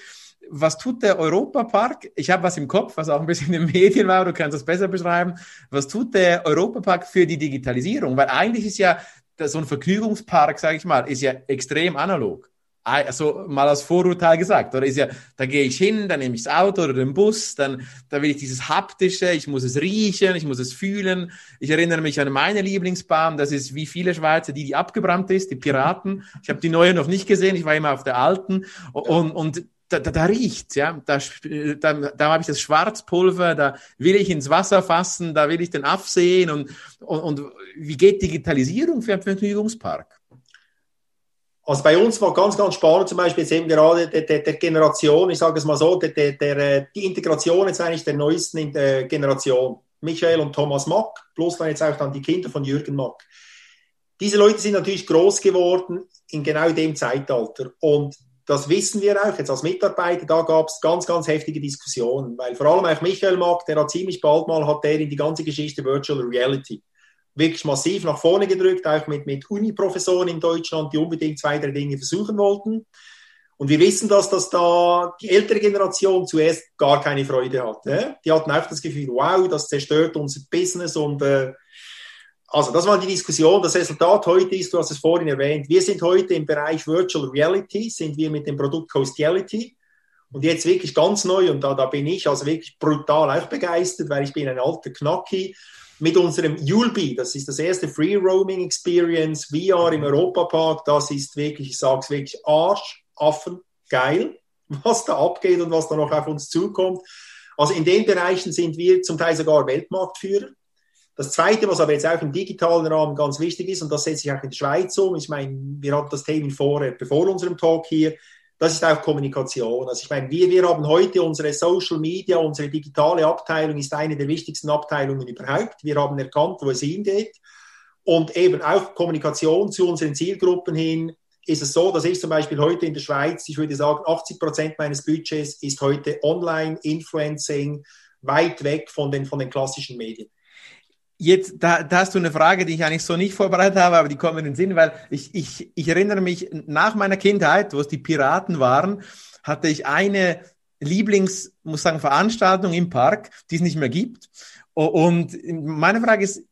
was tut der Europapark? Ich habe was im Kopf, was auch ein bisschen in den Medien war, du kannst das besser beschreiben. Was tut der Europapark für die Digitalisierung? Weil eigentlich ist ja so ein Vergnügungspark, sage ich mal, ist ja extrem analog. Also mal als Vorurteil gesagt, oder ist ja, da gehe ich hin, dann nehme ich das Auto oder den Bus, dann da will ich dieses haptische, ich muss es riechen, ich muss es fühlen. Ich erinnere mich an meine Lieblingsbahn, das ist wie viele Schweizer, die die abgebrannt ist, die Piraten. Ich habe die neue noch nicht gesehen, ich war immer auf der alten und, und da, da, da riecht's, ja. Da, da, da habe ich das Schwarzpulver, da will ich ins Wasser fassen, da will ich den Aff sehen und, und, und wie geht Digitalisierung für einen Vergnügungspark? Also bei uns war ganz, ganz spannend, zum Beispiel jetzt eben gerade der, der, der Generation, ich sage es mal so, der, der, der, die Integration jetzt eigentlich der neuesten äh, Generation. Michael und Thomas Mack, plus dann jetzt auch dann die Kinder von Jürgen Mack. Diese Leute sind natürlich groß geworden in genau dem Zeitalter. Und das wissen wir auch jetzt als Mitarbeiter, da gab es ganz, ganz heftige Diskussionen, weil vor allem auch Michael Mack, der hat ziemlich bald mal, hat der in die ganze Geschichte Virtual Reality wirklich massiv nach vorne gedrückt, auch mit, mit Uni-Professoren in Deutschland, die unbedingt zwei, drei Dinge versuchen wollten. Und wir wissen, dass das da die ältere Generation zuerst gar keine Freude hatte. Die hatten auch das Gefühl, wow, das zerstört unser Business und äh, also das war die Diskussion. Das Resultat heute ist, du hast es vorhin erwähnt, wir sind heute im Bereich Virtual Reality, sind wir mit dem Produkt Coastiality und jetzt wirklich ganz neu und da, da bin ich also wirklich brutal auch begeistert, weil ich bin ein alter Knacki mit unserem Yulby, das ist das erste Free Roaming Experience VR im Europapark, das ist wirklich, ich sage es wirklich Arsch, Affen, geil, was da abgeht und was da noch auf uns zukommt. Also in den Bereichen sind wir zum Teil sogar Weltmarktführer. Das Zweite, was aber jetzt auch im digitalen Rahmen ganz wichtig ist, und das setze ich auch in der Schweiz um, ich meine, wir hatten das Thema vor, bevor unserem Talk hier, das ist auch Kommunikation. Also ich meine, wir, wir haben heute unsere Social Media, unsere digitale Abteilung ist eine der wichtigsten Abteilungen überhaupt. Wir haben erkannt, wo es hingeht. Und eben auch Kommunikation zu unseren Zielgruppen hin ist es so, dass ich zum Beispiel heute in der Schweiz, ich würde sagen, 80 Prozent meines Budgets ist heute Online-Influencing, weit weg von den, von den klassischen Medien. Jetzt, da, da hast du eine Frage, die ich eigentlich so nicht vorbereitet habe, aber die kommt in den Sinn, weil ich, ich, ich erinnere mich, nach meiner Kindheit, wo es die Piraten waren, hatte ich eine Lieblings, muss sagen, Veranstaltung im Park, die es nicht mehr gibt. Und meine Frage ist,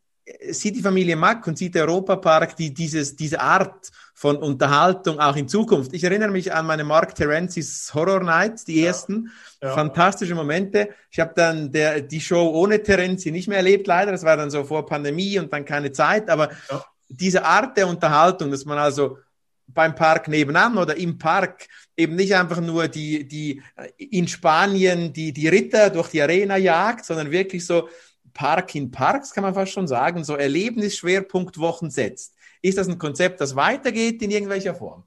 sieht die Familie Mack und sieht der Europapark die, dieses, diese Art von Unterhaltung auch in Zukunft? Ich erinnere mich an meine Mark Terenzis Horror Nights, die ersten. Ja. Fantastische Momente. Ich habe dann der, die Show ohne Terenzi nicht mehr erlebt, leider. Das war dann so vor Pandemie und dann keine Zeit. Aber ja. diese Art der Unterhaltung, dass man also beim Park nebenan oder im Park eben nicht einfach nur die, die in Spanien die, die Ritter durch die Arena jagt, sondern wirklich so Park in Parks, kann man fast schon sagen, so Erlebnisschwerpunktwochen setzt. Ist das ein Konzept, das weitergeht in irgendwelcher Form?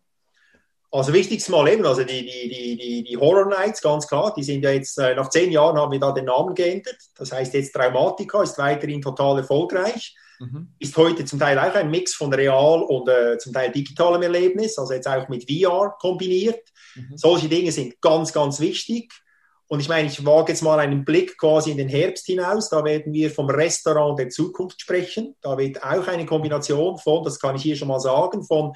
Also wichtigstes Mal eben, also die, die, die, die, die Horror Nights, ganz klar, die sind ja jetzt, äh, nach zehn Jahren haben wir da den Namen geändert. Das heißt jetzt Traumatica, ist weiterhin total erfolgreich. Mhm. Ist heute zum Teil auch ein Mix von real und äh, zum Teil digitalem Erlebnis, also jetzt auch mit VR kombiniert. Mhm. Solche Dinge sind ganz, ganz wichtig. Und ich meine, ich wage jetzt mal einen Blick quasi in den Herbst hinaus. Da werden wir vom Restaurant der Zukunft sprechen. Da wird auch eine Kombination von, das kann ich hier schon mal sagen, von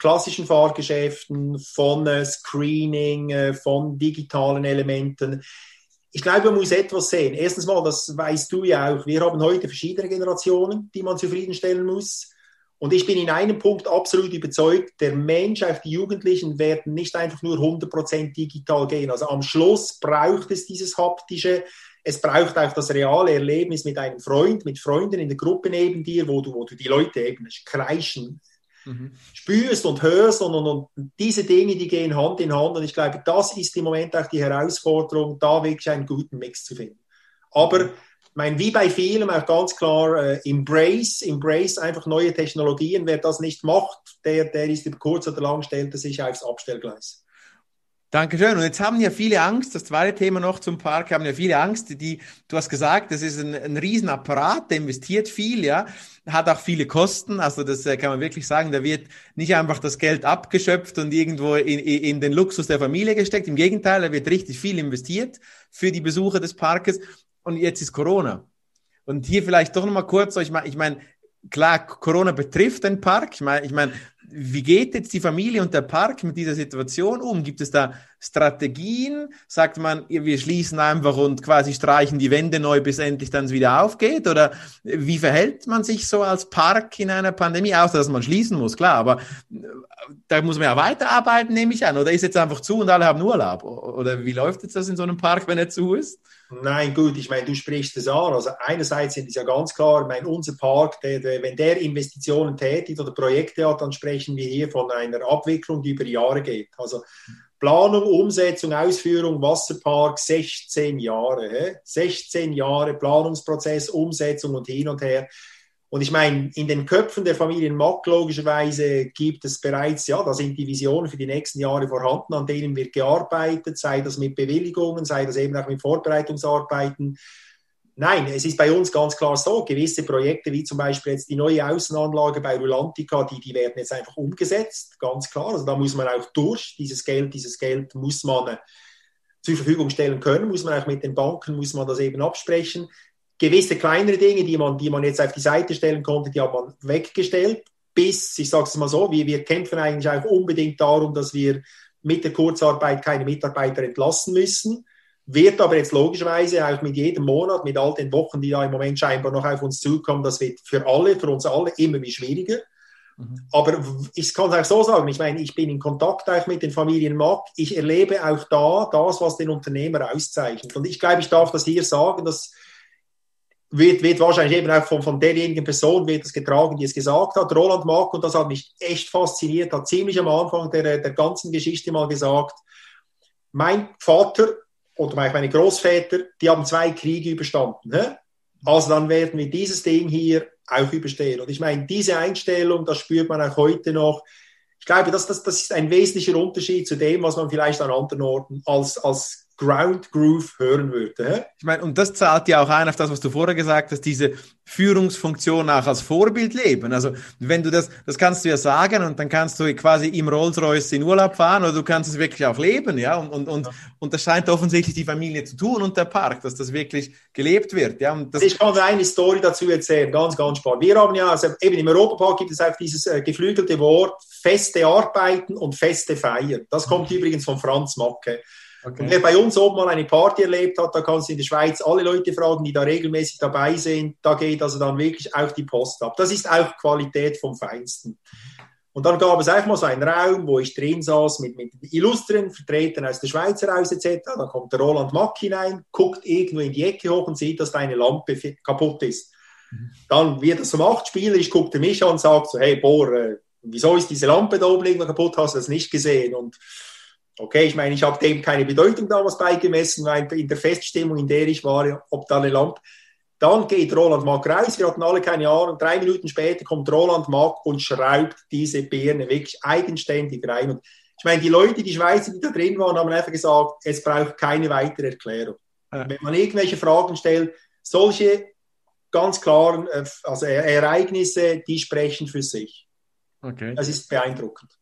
klassischen Fahrgeschäften, von äh, Screening, äh, von digitalen Elementen. Ich glaube, man muss etwas sehen. Erstens mal, das weißt du ja auch, wir haben heute verschiedene Generationen, die man zufriedenstellen muss. Und ich bin in einem Punkt absolut überzeugt, der Mensch, auch die Jugendlichen werden nicht einfach nur 100% digital gehen. Also am Schluss braucht es dieses haptische, es braucht auch das reale Erlebnis mit einem Freund, mit Freunden in der Gruppe neben dir, wo du, wo du die Leute eben kreischen mhm. spürst und hörst und, und, und, diese Dinge, die gehen Hand in Hand und ich glaube, das ist im Moment auch die Herausforderung, da wirklich einen guten Mix zu finden. Aber meine, wie bei vielen auch ganz klar äh, Embrace, Embrace einfach neue Technologien. Wer das nicht macht, der, der ist über kurz oder lang stellt er sich aufs Abstellgleis. Dankeschön. Und jetzt haben ja viele Angst, das zweite Thema noch zum Park, haben ja viele Angst, die, du hast gesagt, das ist ein, ein Riesenapparat, der investiert viel, ja, hat auch viele Kosten, also das äh, kann man wirklich sagen, da wird nicht einfach das Geld abgeschöpft und irgendwo in, in den Luxus der Familie gesteckt, im Gegenteil, da wird richtig viel investiert für die Besucher des Parkes und jetzt ist Corona. Und hier vielleicht doch nochmal kurz, ich meine, ich mein, klar, Corona betrifft den Park. Ich meine, ich mein, wie geht jetzt die Familie und der Park mit dieser Situation um? Gibt es da Strategien? Sagt man, wir schließen einfach und quasi streichen die Wände neu, bis endlich dann wieder aufgeht? Oder wie verhält man sich so als Park in einer Pandemie? Außer, dass man schließen muss, klar. Aber äh, da muss man ja weiterarbeiten, nehme ich an. Oder ist jetzt einfach zu und alle haben Urlaub? Oder wie läuft jetzt das in so einem Park, wenn er zu ist? Nein, gut, ich meine, du sprichst es an. Also einerseits es ja ganz klar, ich meine, unser Park, der, der, wenn der Investitionen tätigt oder Projekte hat, dann sprechen wir hier von einer Abwicklung, die über Jahre geht. Also Planung, Umsetzung, Ausführung, Wasserpark, 16 Jahre. Hä? 16 Jahre Planungsprozess, Umsetzung und hin und her. Und ich meine, in den Köpfen der Familien Mack logischerweise gibt es bereits, ja, da sind die Visionen für die nächsten Jahre vorhanden, an denen wird gearbeitet, sei das mit Bewilligungen, sei das eben auch mit Vorbereitungsarbeiten. Nein, es ist bei uns ganz klar so, gewisse Projekte wie zum Beispiel jetzt die neue Außenanlage bei Rulantica, die, die werden jetzt einfach umgesetzt, ganz klar. Also da muss man auch durch, dieses Geld, dieses Geld muss man äh, zur Verfügung stellen können, muss man auch mit den Banken, muss man das eben absprechen gewisse kleinere Dinge, die man, die man jetzt auf die Seite stellen konnte, die hat man weggestellt. Bis, ich sage es mal so, wir, wir kämpfen eigentlich auch unbedingt darum, dass wir mit der Kurzarbeit keine Mitarbeiter entlassen müssen. Wird aber jetzt logischerweise auch mit jedem Monat, mit all den Wochen, die da im Moment scheinbar noch auf uns zukommen, das wird für alle, für uns alle immer wie schwieriger. Mhm. Aber ich kann es auch so sagen, ich meine, ich bin in Kontakt auch mit den Familien Mack. Ich erlebe auch da das, was den Unternehmer auszeichnet. Und ich glaube, ich darf das hier sagen, dass wird, wird wahrscheinlich eben auch von, von derjenigen Person wird das getragen, die es gesagt hat. Roland Mack, und das hat mich echt fasziniert, hat ziemlich am Anfang der, der ganzen Geschichte mal gesagt, mein Vater oder meine Großväter, die haben zwei Kriege überstanden. Ne? Also dann werden wir dieses Ding hier auch überstehen. Und ich meine, diese Einstellung, das spürt man auch heute noch. Ich glaube, das, das, das ist ein wesentlicher Unterschied zu dem, was man vielleicht an anderen Orten als, als Ground Groove hören würde. Ich meine, und das zahlt ja auch ein auf das, was du vorher gesagt hast, diese Führungsfunktion auch als Vorbild leben. Also wenn du das, das kannst du ja sagen und dann kannst du quasi im Rolls-Royce in Urlaub fahren oder du kannst es wirklich auch leben, ja. Und, und, und, ja. und das scheint offensichtlich die Familie zu tun und der Park, dass das wirklich gelebt wird. Ja, und das ich kann eine Story dazu erzählen, ganz, ganz spannend. Wir haben ja, also eben im Europapark gibt es auch dieses äh, geflügelte Wort feste Arbeiten und feste Feiern. Das kommt mhm. übrigens von Franz Macke. Okay. Und wer bei uns oben mal eine Party erlebt hat, da kannst du in der Schweiz alle Leute fragen, die da regelmäßig dabei sind. Da geht also dann wirklich auch die Post ab. Das ist auch Qualität vom Feinsten. Und dann gab es auch mal so einen Raum, wo ich drin saß mit, mit illustren Vertretern aus der Schweiz heraus etc. Da kommt der Roland Mack hinein, guckt irgendwo in die Ecke hoch und sieht, dass deine Lampe kaputt ist. Mhm. Dann, wie er das so macht, spielerisch guckt er mich an und sagt so, hey Bohr, äh, wieso ist diese Lampe da oben irgendwo kaputt, hast du das nicht gesehen? Und Okay, ich meine, ich habe dem keine Bedeutung damals beigemessen, weil in der Feststimmung, in der ich war, ob da eine Lampe. Dann geht Roland Mack raus, wir hatten alle keine Ahnung. Drei Minuten später kommt Roland Mack und schraubt diese Birne wirklich eigenständig rein. Und ich meine, die Leute, die Schweizer, die da drin waren, haben einfach gesagt, es braucht keine weitere Erklärung. Ja. Wenn man irgendwelche Fragen stellt, solche ganz klaren äh, also Ereignisse, die sprechen für sich. Okay. Das ist beeindruckend.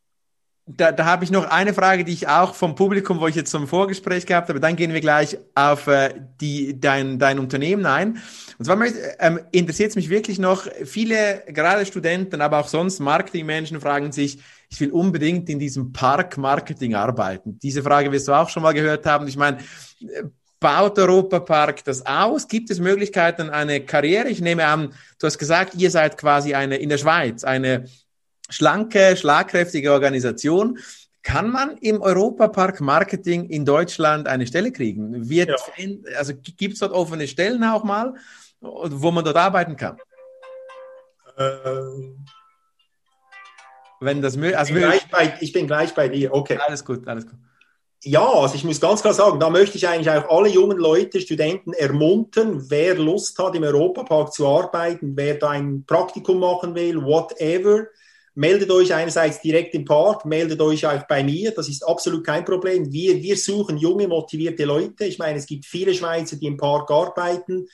Da, da habe ich noch eine Frage, die ich auch vom Publikum, wo ich jetzt zum Vorgespräch gehabt habe, dann gehen wir gleich auf äh, die, dein, dein Unternehmen ein. Und zwar ähm, interessiert es mich wirklich noch, viele, gerade Studenten, aber auch sonst Marketingmenschen fragen sich, ich will unbedingt in diesem Park-Marketing arbeiten. Diese Frage wirst du auch schon mal gehört haben. Ich meine, baut Europa Park das aus? Gibt es Möglichkeiten, eine Karriere? Ich nehme an, du hast gesagt, ihr seid quasi eine in der Schweiz, eine schlanke, schlagkräftige Organisation. Kann man im Europapark Marketing in Deutschland eine Stelle kriegen? Wird, ja. Also gibt es dort offene Stellen auch mal, wo man dort arbeiten kann? Ähm, Wenn das möglich also ich, ich bin gleich bei dir, okay. Alles gut, alles gut. Ja, also ich muss ganz klar sagen, da möchte ich eigentlich auch alle jungen Leute, Studenten ermuntern, wer Lust hat, im Europapark zu arbeiten, wer da ein Praktikum machen will, whatever meldet euch einerseits direkt im Park, meldet euch auch bei mir, das ist absolut kein Problem. Wir, wir suchen junge, motivierte Leute. Ich meine, es gibt viele Schweizer, die im Park arbeiten.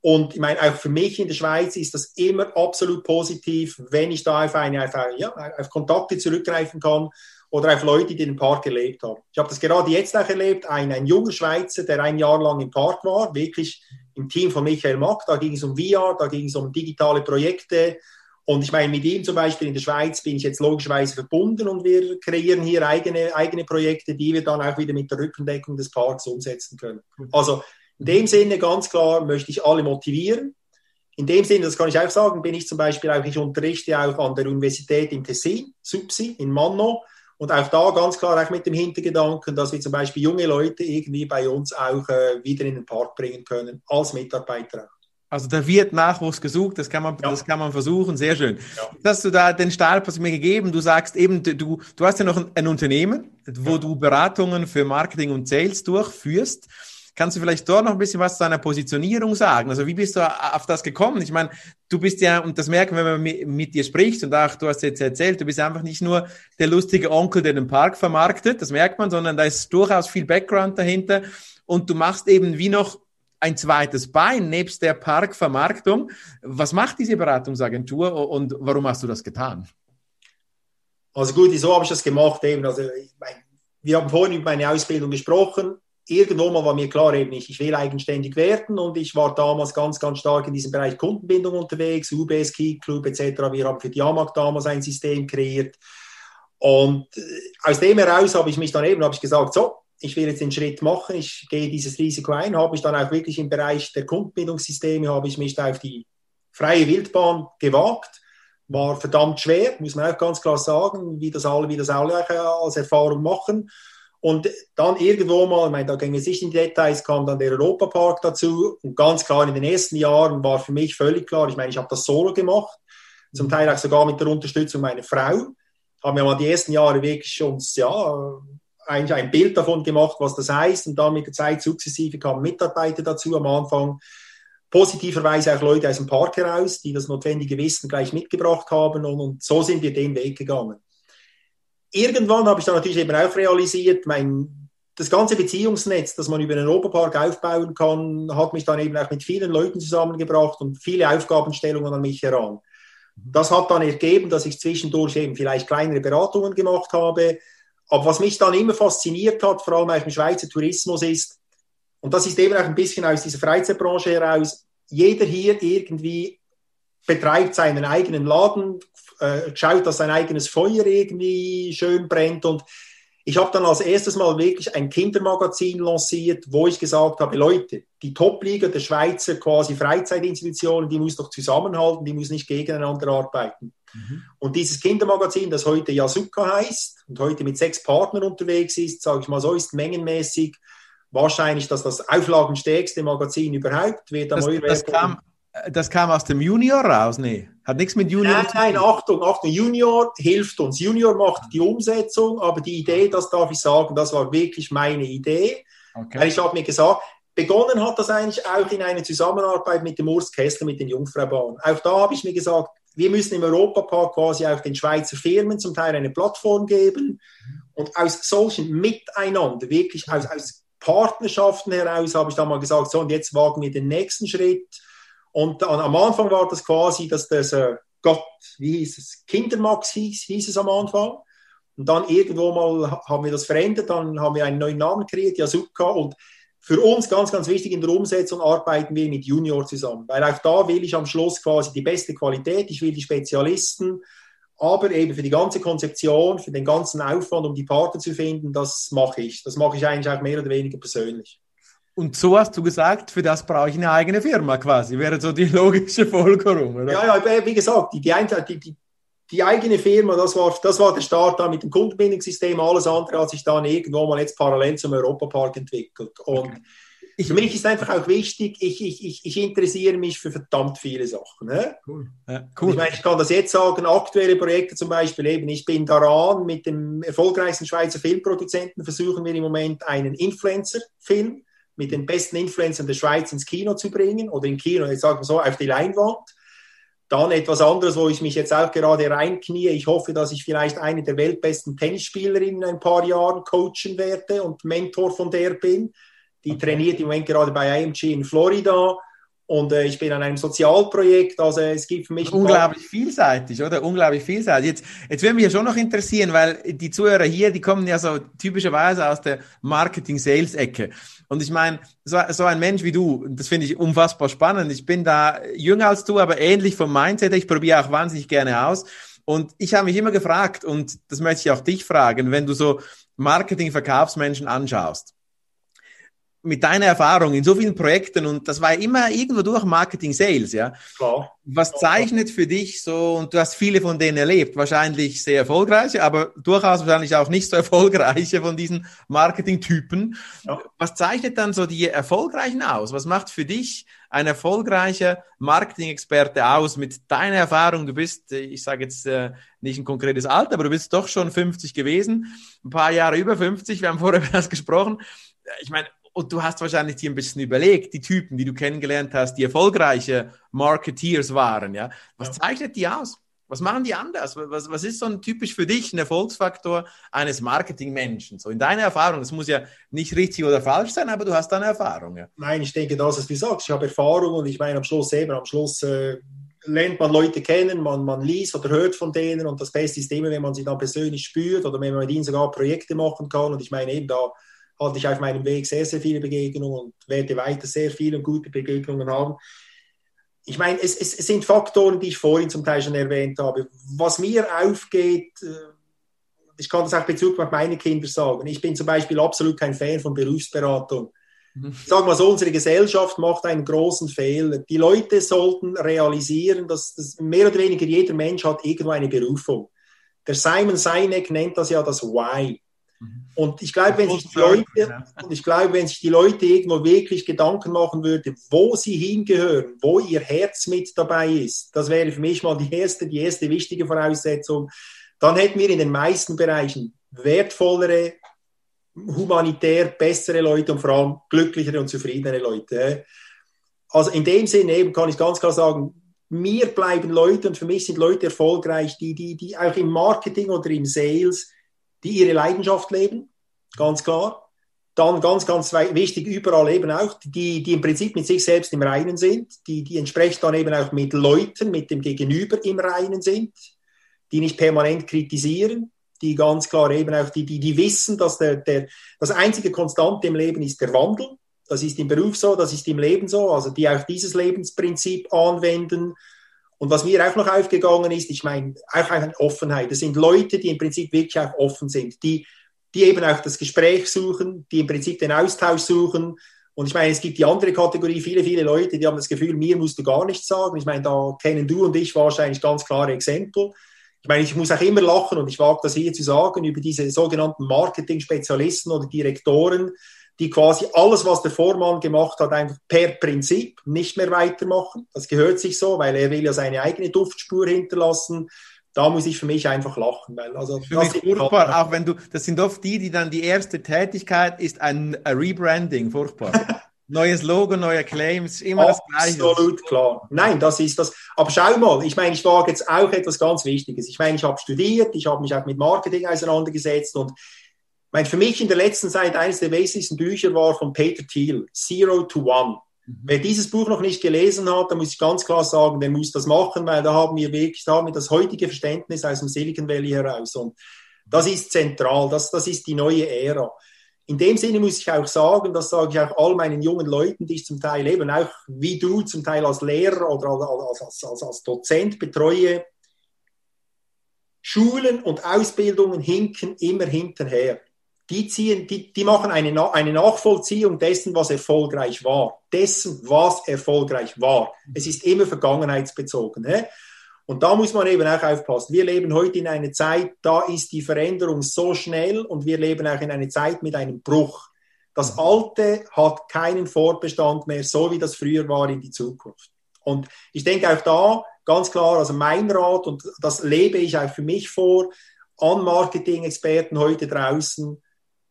Und ich meine, auch für mich in der Schweiz ist das immer absolut positiv, wenn ich da auf, eine, auf, ja, auf Kontakte zurückgreifen kann oder auf Leute, die den Park erlebt haben. Ich habe das gerade jetzt auch erlebt, ein, ein junger Schweizer, der ein Jahr lang im Park war, wirklich im Team von Michael Mack, da ging es um VR, da ging es um digitale Projekte, und ich meine, mit ihm zum Beispiel in der Schweiz bin ich jetzt logischerweise verbunden und wir kreieren hier eigene, eigene Projekte, die wir dann auch wieder mit der Rückendeckung des Parks umsetzen können. Also in dem Sinne ganz klar möchte ich alle motivieren. In dem Sinne, das kann ich auch sagen, bin ich zum Beispiel auch, ich unterrichte auch an der Universität im Tessin, SUPSI, in Manno. Und auch da ganz klar auch mit dem Hintergedanken, dass wir zum Beispiel junge Leute irgendwie bei uns auch äh, wieder in den Park bringen können, als Mitarbeiter auch. Also da wird Nachwuchs gesucht, das kann man, ja. das kann man versuchen, sehr schön. Ja. Hast du da den Stahlpass mir gegeben? Du sagst eben, du, du hast ja noch ein, ein Unternehmen, wo ja. du Beratungen für Marketing und Sales durchführst. Kannst du vielleicht dort noch ein bisschen was zu deiner Positionierung sagen? Also wie bist du auf das gekommen? Ich meine, du bist ja, und das merken wir, wenn man mit, mit dir spricht, und auch du hast jetzt erzählt, du bist einfach nicht nur der lustige Onkel, der den Park vermarktet, das merkt man, sondern da ist durchaus viel Background dahinter. Und du machst eben wie noch ein zweites Bein nebst der Parkvermarktung. Was macht diese Beratungsagentur und warum hast du das getan? Also gut, so habe ich das gemacht. Eben. Also, mein, wir haben vorhin über meine Ausbildung gesprochen. Irgendwo mal war mir klar, eben ich, ich will eigenständig werden und ich war damals ganz, ganz stark in diesem Bereich Kundenbindung unterwegs, UBS, Key Club etc. Wir haben für die AMAG damals ein System kreiert. Und äh, aus dem heraus habe ich mich dann eben habe ich gesagt, so, ich will jetzt den Schritt machen, ich gehe dieses Risiko ein, habe ich dann auch wirklich im Bereich der Kundenbildungssysteme, habe ich mich da auf die freie Wildbahn gewagt. War verdammt schwer, muss man auch ganz klar sagen, wie das alle, wie das alle als Erfahrung machen. Und dann irgendwo mal, ich meine, da gehen wir sicher in die Details, kam dann der Europapark dazu. Und ganz klar, in den ersten Jahren war für mich völlig klar, ich meine, ich habe das solo gemacht, zum. Teil auch sogar mit der Unterstützung meiner Frau. Haben wir mal die ersten Jahre wirklich uns, ja, eigentlich ein Bild davon gemacht, was das heißt. Und dann mit der Zeit sukzessive kamen Mitarbeiter dazu am Anfang. Positiverweise auch Leute aus dem Park heraus, die das notwendige Wissen gleich mitgebracht haben. Und, und so sind wir den Weg gegangen. Irgendwann habe ich dann natürlich eben auch realisiert, mein, das ganze Beziehungsnetz, das man über den Europapark aufbauen kann, hat mich dann eben auch mit vielen Leuten zusammengebracht und viele Aufgabenstellungen an mich heran. Das hat dann ergeben, dass ich zwischendurch eben vielleicht kleinere Beratungen gemacht habe, aber was mich dann immer fasziniert hat, vor allem auch im Schweizer Tourismus, ist, und das ist eben auch ein bisschen aus dieser Freizeitbranche heraus, jeder hier irgendwie betreibt seinen eigenen Laden, äh, schaut, dass sein eigenes Feuer irgendwie schön brennt und ich habe dann als erstes Mal wirklich ein Kindermagazin lanciert, wo ich gesagt habe, Leute, die Top-Liga der Schweizer quasi Freizeitinstitutionen, die muss doch zusammenhalten, die muss nicht gegeneinander arbeiten. Mhm. Und dieses Kindermagazin, das heute Yasuka heißt und heute mit sechs Partnern unterwegs ist, sage ich mal so, ist mengenmäßig wahrscheinlich, dass das auflagenstärkste Magazin überhaupt wird. Das, das, kam, das kam aus dem Junior raus, nee. Hat nichts mit Junior nein, zu tun. Nein, Achtung, Achtung, Junior hilft uns. Junior macht die Umsetzung, aber die Idee, das darf ich sagen, das war wirklich meine Idee. Okay. Weil ich habe mir gesagt, begonnen hat das eigentlich auch in einer Zusammenarbeit mit dem Urs Kessler, mit den Jungfraubauern. Auch da habe ich mir gesagt, wir müssen im Europapark quasi auch den Schweizer Firmen zum Teil eine Plattform geben. Und aus solchen Miteinander, wirklich aus, aus Partnerschaften heraus, habe ich da mal gesagt, so und jetzt wagen wir den nächsten Schritt und dann, am Anfang war das quasi, dass das äh, Gott, wie hieß es, Kindermax hieß, hieß es am Anfang. Und dann irgendwo mal haben wir das verändert, dann haben wir einen neuen Namen kreiert, Yasuka. Und für uns ganz, ganz wichtig in der Umsetzung arbeiten wir mit Junior zusammen, weil auch da will ich am Schluss quasi die beste Qualität, ich will die Spezialisten, aber eben für die ganze Konzeption, für den ganzen Aufwand, um die Partner zu finden, das mache ich. Das mache ich eigentlich auch mehr oder weniger persönlich. Und so hast du gesagt, für das brauche ich eine eigene Firma quasi, wäre so die logische Folgerung, oder? Ja, ja, wie gesagt, die, die, die, die eigene Firma, das war, das war der Start da mit dem Kundenbindungssystem. Alles andere hat sich dann irgendwo mal jetzt parallel zum Europapark entwickelt. Und okay. für mich ist einfach auch wichtig, ich, ich, ich, ich interessiere mich für verdammt viele Sachen. Ne? Cool. Ja, cool. Ich meine, ich kann das jetzt sagen, aktuelle Projekte zum Beispiel eben, ich bin daran, mit dem erfolgreichsten Schweizer Filmproduzenten versuchen wir im Moment einen Influencer-Film mit den besten Influencern der Schweiz ins Kino zu bringen oder im Kino, jetzt sagen wir so, auf die Leinwand. Dann etwas anderes, wo ich mich jetzt auch gerade reinknie. Ich hoffe, dass ich vielleicht eine der weltbesten Tennisspielerinnen in ein paar Jahren coachen werde und Mentor von der bin. Die trainiert im Moment gerade bei IMG in Florida. Und äh, ich bin an einem Sozialprojekt, also es gibt für mich... Unglaublich vielseitig, oder? Unglaublich vielseitig. Jetzt, jetzt würde mich ja schon noch interessieren, weil die Zuhörer hier, die kommen ja so typischerweise aus der Marketing-Sales-Ecke. Und ich meine, so, so ein Mensch wie du, das finde ich unfassbar spannend. Ich bin da jünger als du, aber ähnlich vom Mindset. Ich probiere auch wahnsinnig gerne aus. Und ich habe mich immer gefragt, und das möchte ich auch dich fragen, wenn du so Marketing-Verkaufsmenschen anschaust mit deiner Erfahrung in so vielen Projekten und das war immer irgendwo durch Marketing Sales, ja. Klar. Was zeichnet für dich so, und du hast viele von denen erlebt, wahrscheinlich sehr erfolgreiche, aber durchaus wahrscheinlich auch nicht so erfolgreiche von diesen Marketing-Typen. Ja. Was zeichnet dann so die Erfolgreichen aus? Was macht für dich ein erfolgreicher Marketing-Experte aus mit deiner Erfahrung? Du bist, ich sage jetzt äh, nicht ein konkretes Alter, aber du bist doch schon 50 gewesen, ein paar Jahre über 50, wir haben vorher über das gesprochen. Ich meine, und du hast wahrscheinlich dir ein bisschen überlegt, die Typen, die du kennengelernt hast, die erfolgreiche Marketeers waren, ja. Was zeichnet die aus? Was machen die anders? Was, was ist so ein typisch für dich ein Erfolgsfaktor eines Marketingmenschen? So in deiner Erfahrung, das muss ja nicht richtig oder falsch sein, aber du hast da eine Erfahrung. Ja. Nein, ich denke, das, was du sagst, ich habe Erfahrung und ich meine am Schluss eben, am Schluss äh, lernt man Leute kennen, man, man liest oder hört von denen und das Beste ist immer, wenn man sie dann persönlich spürt oder wenn man mit ihnen sogar Projekte machen kann und ich meine eben da hatte ich auf meinem Weg sehr, sehr viele Begegnungen und werde weiter sehr viele und gute Begegnungen haben. Ich meine, es, es, es sind Faktoren, die ich vorhin zum Teil schon erwähnt habe. Was mir aufgeht, äh, ich kann das auch bezüglich auf meine Kinder sagen. Ich bin zum Beispiel absolut kein Fan von Berufsberatung. Mhm. Ich sage mal so, unsere Gesellschaft macht einen großen Fehler. Die Leute sollten realisieren, dass, dass mehr oder weniger jeder Mensch hat irgendwo eine Berufung. Der Simon Sinek nennt das ja das Why. Mhm. Und ich glaube, wenn sich die Leute, und ich glaube, wenn sich die Leute irgendwo wirklich Gedanken machen würden, wo sie hingehören, wo ihr Herz mit dabei ist, das wäre für mich mal die erste, die erste wichtige Voraussetzung, dann hätten wir in den meisten Bereichen wertvollere, humanitär bessere Leute und vor allem glücklichere und zufriedenere Leute. Also in dem Sinne eben kann ich ganz klar sagen, mir bleiben Leute und für mich sind Leute erfolgreich, die, die, die auch im Marketing oder im Sales die ihre Leidenschaft leben, ganz klar. Dann ganz, ganz wichtig, überall eben auch, die, die im Prinzip mit sich selbst im Reinen sind, die, die entsprechend dann eben auch mit Leuten, mit dem Gegenüber im Reinen sind, die nicht permanent kritisieren, die ganz klar eben auch, die, die, die wissen, dass der, der, das einzige Konstante im Leben ist der Wandel. Das ist im Beruf so, das ist im Leben so, also die auch dieses Lebensprinzip anwenden und was mir auch noch aufgegangen ist, ich meine, auch eine Offenheit. Das sind Leute, die im Prinzip wirklich auch offen sind, die, die eben auch das Gespräch suchen, die im Prinzip den Austausch suchen. Und ich meine, es gibt die andere Kategorie, viele, viele Leute, die haben das Gefühl, mir musst du gar nichts sagen. Ich meine, da kennen du und ich wahrscheinlich ganz klare Exempel. Ich meine, ich muss auch immer lachen und ich wage das hier zu sagen über diese sogenannten Marketing-Spezialisten oder Direktoren, die quasi alles, was der Vormann gemacht hat, einfach per Prinzip nicht mehr weitermachen. Das gehört sich so, weil er will ja seine eigene Duftspur hinterlassen. Da muss ich für mich einfach lachen, weil also für mich furchtbar, auch wenn du, das sind oft die, die dann die erste Tätigkeit ist ein, ein Rebranding, furchtbar. Neues Logo, neue Claims, immer Absolut das Gleiche. Absolut klar. Nein, das ist das. Aber schau mal, ich meine, ich wage jetzt auch etwas ganz Wichtiges. Ich meine, ich habe studiert, ich habe mich auch mit Marketing auseinandergesetzt und mein, für mich in der letzten Zeit eines der wichtigsten Bücher war von Peter Thiel, Zero to One. Mhm. Wer dieses Buch noch nicht gelesen hat, da muss ich ganz klar sagen, der muss das machen, weil da haben wir wirklich, da haben wir das heutige Verständnis aus dem Silicon Valley heraus. Und Das ist zentral, das, das ist die neue Ära. In dem Sinne muss ich auch sagen, das sage ich auch all meinen jungen Leuten, die ich zum Teil eben auch wie du zum Teil als Lehrer oder als, als, als, als Dozent betreue, Schulen und Ausbildungen hinken immer hinterher. Die, ziehen, die, die machen eine, eine Nachvollziehung dessen, was erfolgreich war. Dessen, was erfolgreich war. Es ist immer vergangenheitsbezogen. He? Und da muss man eben auch aufpassen. Wir leben heute in einer Zeit, da ist die Veränderung so schnell und wir leben auch in einer Zeit mit einem Bruch. Das Alte hat keinen Vorbestand mehr, so wie das früher war in die Zukunft. Und ich denke auch da ganz klar, also mein Rat, und das lebe ich auch für mich vor, an Marketing-Experten heute draußen,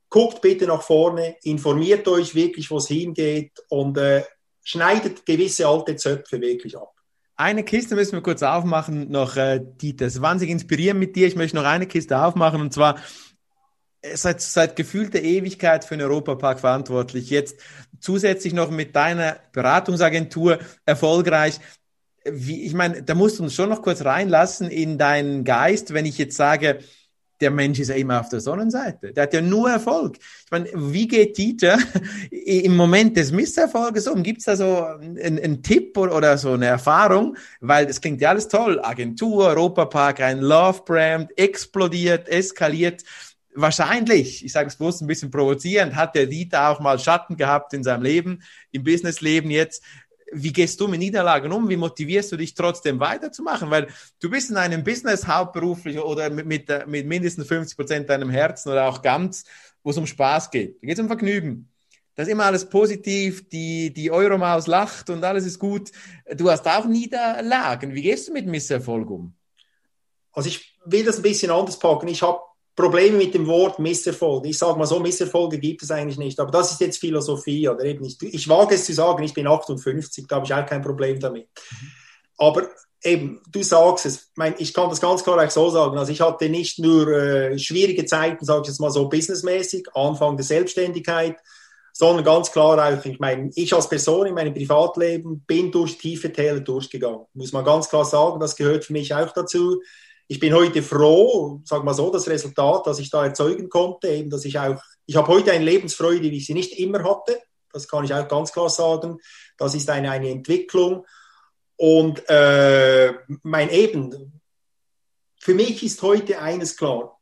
guckt bitte nach vorne, informiert euch wirklich, wo es hingeht und äh, schneidet gewisse alte Zöpfe wirklich ab. Eine Kiste müssen wir kurz aufmachen, noch äh, Dieter. Es ist wahnsinnig inspirierend mit dir. Ich möchte noch eine Kiste aufmachen und zwar äh, seit, seit gefühlter Ewigkeit für den Europapark verantwortlich. Jetzt zusätzlich noch mit deiner Beratungsagentur erfolgreich. Wie, ich meine, da musst du uns schon noch kurz reinlassen in deinen Geist, wenn ich jetzt sage, der Mensch ist ja immer auf der Sonnenseite. Der hat ja nur Erfolg. Ich meine, wie geht Dieter im Moment des Misserfolges um? Gibt es da so einen, einen Tipp oder, oder, so eine Erfahrung? Weil das klingt ja alles toll. Agentur, Europapark, ein Love-Brand, explodiert, eskaliert. Wahrscheinlich, ich sage es bloß ein bisschen provozierend, hat der Dieter auch mal Schatten gehabt in seinem Leben, im Businessleben jetzt wie gehst du mit Niederlagen um? Wie motivierst du dich trotzdem weiterzumachen? Weil du bist in einem Business hauptberuflich oder mit, mit, mit mindestens 50 Prozent deinem Herzen oder auch ganz, wo es um Spaß geht. Da geht es um Vergnügen. Das ist immer alles positiv, die, die Euromaus lacht und alles ist gut. Du hast auch Niederlagen. Wie gehst du mit Misserfolg um? Also ich will das ein bisschen anders packen. Ich habe Probleme mit dem Wort Misserfolg. Ich sage mal so, Misserfolge gibt es eigentlich nicht. Aber das ist jetzt Philosophie oder eben nicht. Ich wage es zu sagen, ich bin 58, da habe ich auch kein Problem damit. Mhm. Aber eben, du sagst es, mein, ich kann das ganz klar auch so sagen. Also ich hatte nicht nur äh, schwierige Zeiten, sage ich jetzt mal so businessmäßig, Anfang der Selbstständigkeit, sondern ganz klar auch, ich meine, ich als Person in meinem Privatleben bin durch tiefe Täler durchgegangen. Muss man ganz klar sagen, das gehört für mich auch dazu ich bin heute froh, sag mal so, das Resultat, das ich da erzeugen konnte, eben, dass ich auch, ich habe heute eine Lebensfreude, wie ich sie nicht immer hatte. Das kann ich auch ganz klar sagen. Das ist eine, eine Entwicklung. Und äh, mein Eben, für mich ist heute eines klar.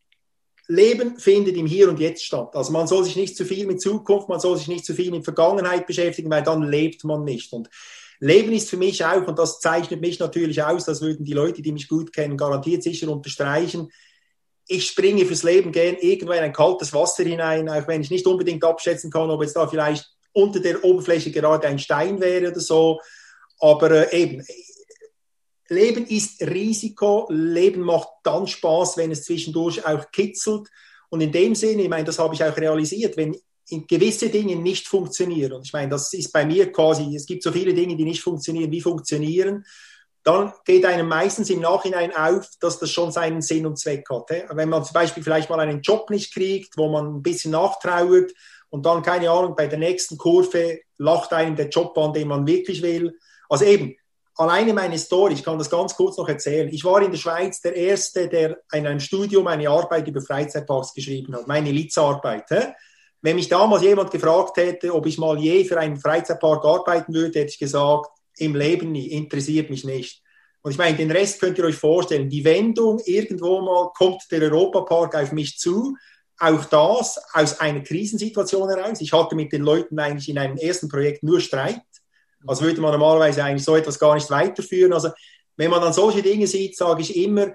Leben findet im Hier und Jetzt statt. Also man soll sich nicht zu viel mit Zukunft, man soll sich nicht zu viel mit Vergangenheit beschäftigen, weil dann lebt man nicht. Und Leben ist für mich auch, und das zeichnet mich natürlich aus, das würden die Leute, die mich gut kennen, garantiert sicher unterstreichen. Ich springe fürs Leben gern irgendwo in ein kaltes Wasser hinein, auch wenn ich nicht unbedingt abschätzen kann, ob jetzt da vielleicht unter der Oberfläche gerade ein Stein wäre oder so. Aber äh, eben, Leben ist Risiko, Leben macht dann Spaß, wenn es zwischendurch auch kitzelt. Und in dem Sinne, ich meine, das habe ich auch realisiert, wenn gewisse Dinge nicht funktionieren. Und ich meine, das ist bei mir quasi, es gibt so viele Dinge, die nicht funktionieren, wie funktionieren. Dann geht einem meistens im Nachhinein auf, dass das schon seinen Sinn und Zweck hat. Wenn man zum Beispiel vielleicht mal einen Job nicht kriegt, wo man ein bisschen nachtrauert und dann, keine Ahnung, bei der nächsten Kurve lacht einem der Job an, den man wirklich will. Also eben, alleine meine Story, ich kann das ganz kurz noch erzählen. Ich war in der Schweiz der Erste, der in einem Studium eine Arbeit über Freizeitparks geschrieben hat, meine Litzarbeit. Wenn mich damals jemand gefragt hätte, ob ich mal je für einen Freizeitpark arbeiten würde, hätte ich gesagt, im Leben nie, interessiert mich nicht. Und ich meine, den Rest könnt ihr euch vorstellen. Die Wendung, irgendwo mal kommt der Europapark auf mich zu. Auch das aus einer Krisensituation heraus. Ich hatte mit den Leuten eigentlich in einem ersten Projekt nur Streit. Also würde man normalerweise eigentlich so etwas gar nicht weiterführen. Also wenn man dann solche Dinge sieht, sage ich immer,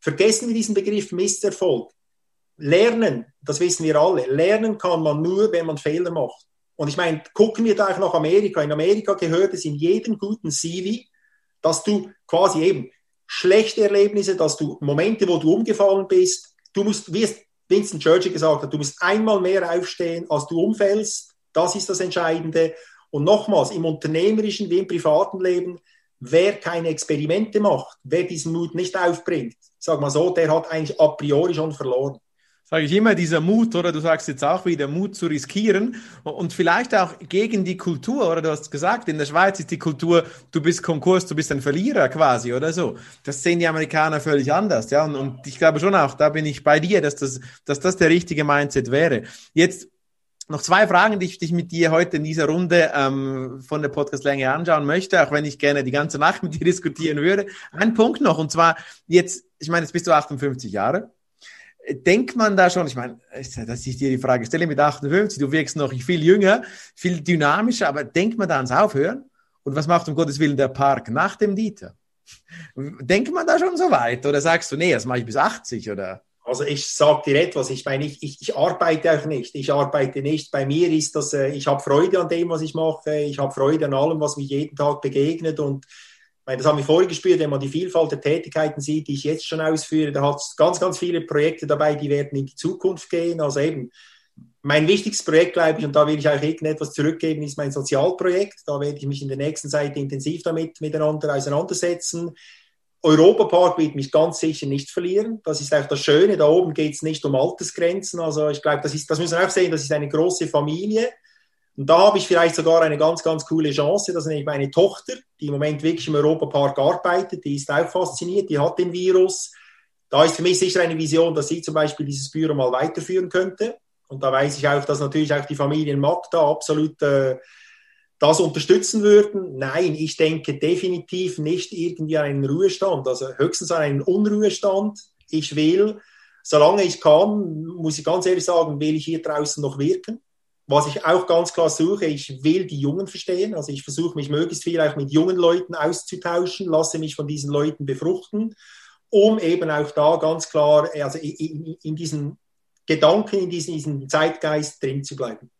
vergessen wir diesen Begriff Misserfolg. Lernen, das wissen wir alle, lernen kann man nur, wenn man Fehler macht. Und ich meine, gucken wir da auch nach Amerika. In Amerika gehört es in jedem guten CV, dass du quasi eben schlechte Erlebnisse, dass du Momente, wo du umgefallen bist, du musst, wie es Winston Churchill gesagt hat, du musst einmal mehr aufstehen, als du umfällst. Das ist das Entscheidende. Und nochmals, im unternehmerischen wie im privaten Leben, wer keine Experimente macht, wer diesen Mut nicht aufbringt, sag mal so, der hat eigentlich a priori schon verloren. Sage ich immer, dieser Mut, oder du sagst jetzt auch wieder, Mut zu riskieren und vielleicht auch gegen die Kultur, oder du hast gesagt, in der Schweiz ist die Kultur, du bist Konkurs, du bist ein Verlierer quasi, oder so. Das sehen die Amerikaner völlig anders, ja, und, und ich glaube schon auch, da bin ich bei dir, dass das, dass das der richtige Mindset wäre. Jetzt noch zwei Fragen, die ich dich mit dir heute in dieser Runde ähm, von der Podcastlänge anschauen möchte, auch wenn ich gerne die ganze Nacht mit dir diskutieren würde. Ein Punkt noch, und zwar jetzt, ich meine, jetzt bist du 58 Jahre. Denkt man da schon, ich meine, dass ich dir die Frage stelle mit 58, du wirkst noch viel jünger, viel dynamischer, aber denkt man da ans Aufhören? Und was macht um Gottes Willen der Park nach dem Dieter? Denkt man da schon so weit? Oder sagst du, nee, das mache ich bis 80 oder? Also ich sage dir etwas, ich meine, ich, ich, ich arbeite auch nicht. Ich arbeite nicht. Bei mir ist das, äh, ich habe Freude an dem, was ich mache. Ich habe Freude an allem, was mir jeden Tag begegnet. Und meine, das haben wir vorher gespürt, wenn man die Vielfalt der Tätigkeiten sieht, die ich jetzt schon ausführe. Da hat es ganz, ganz viele Projekte dabei, die werden in die Zukunft gehen. Also eben, mein wichtigstes Projekt, glaube ich, und da will ich auch irgendetwas zurückgeben, ist mein Sozialprojekt. Da werde ich mich in der nächsten Zeit intensiv damit miteinander auseinandersetzen. Europapark wird mich ganz sicher nicht verlieren. Das ist auch das Schöne. Da oben geht es nicht um Altersgrenzen. Also ich glaube, das, ist, das müssen wir auch sehen, das ist eine große Familie. Und da habe ich vielleicht sogar eine ganz, ganz coole Chance. Das ist nämlich meine Tochter, die im Moment wirklich im Europapark arbeitet. Die ist auch fasziniert, die hat den Virus. Da ist für mich sicher eine Vision, dass sie zum Beispiel dieses Büro mal weiterführen könnte. Und da weiß ich auch, dass natürlich auch die Familien Magda absolut äh, das unterstützen würden? Nein, ich denke definitiv nicht irgendwie an einen Ruhestand, also höchstens an einen Unruhestand. Ich will, solange ich kann, muss ich ganz ehrlich sagen, will ich hier draußen noch wirken. Was ich auch ganz klar suche, ich will die Jungen verstehen. Also ich versuche mich möglichst viel auch mit jungen Leuten auszutauschen, lasse mich von diesen Leuten befruchten, um eben auch da ganz klar, also in, in diesen Gedanken, in diesem, in diesem Zeitgeist drin zu bleiben.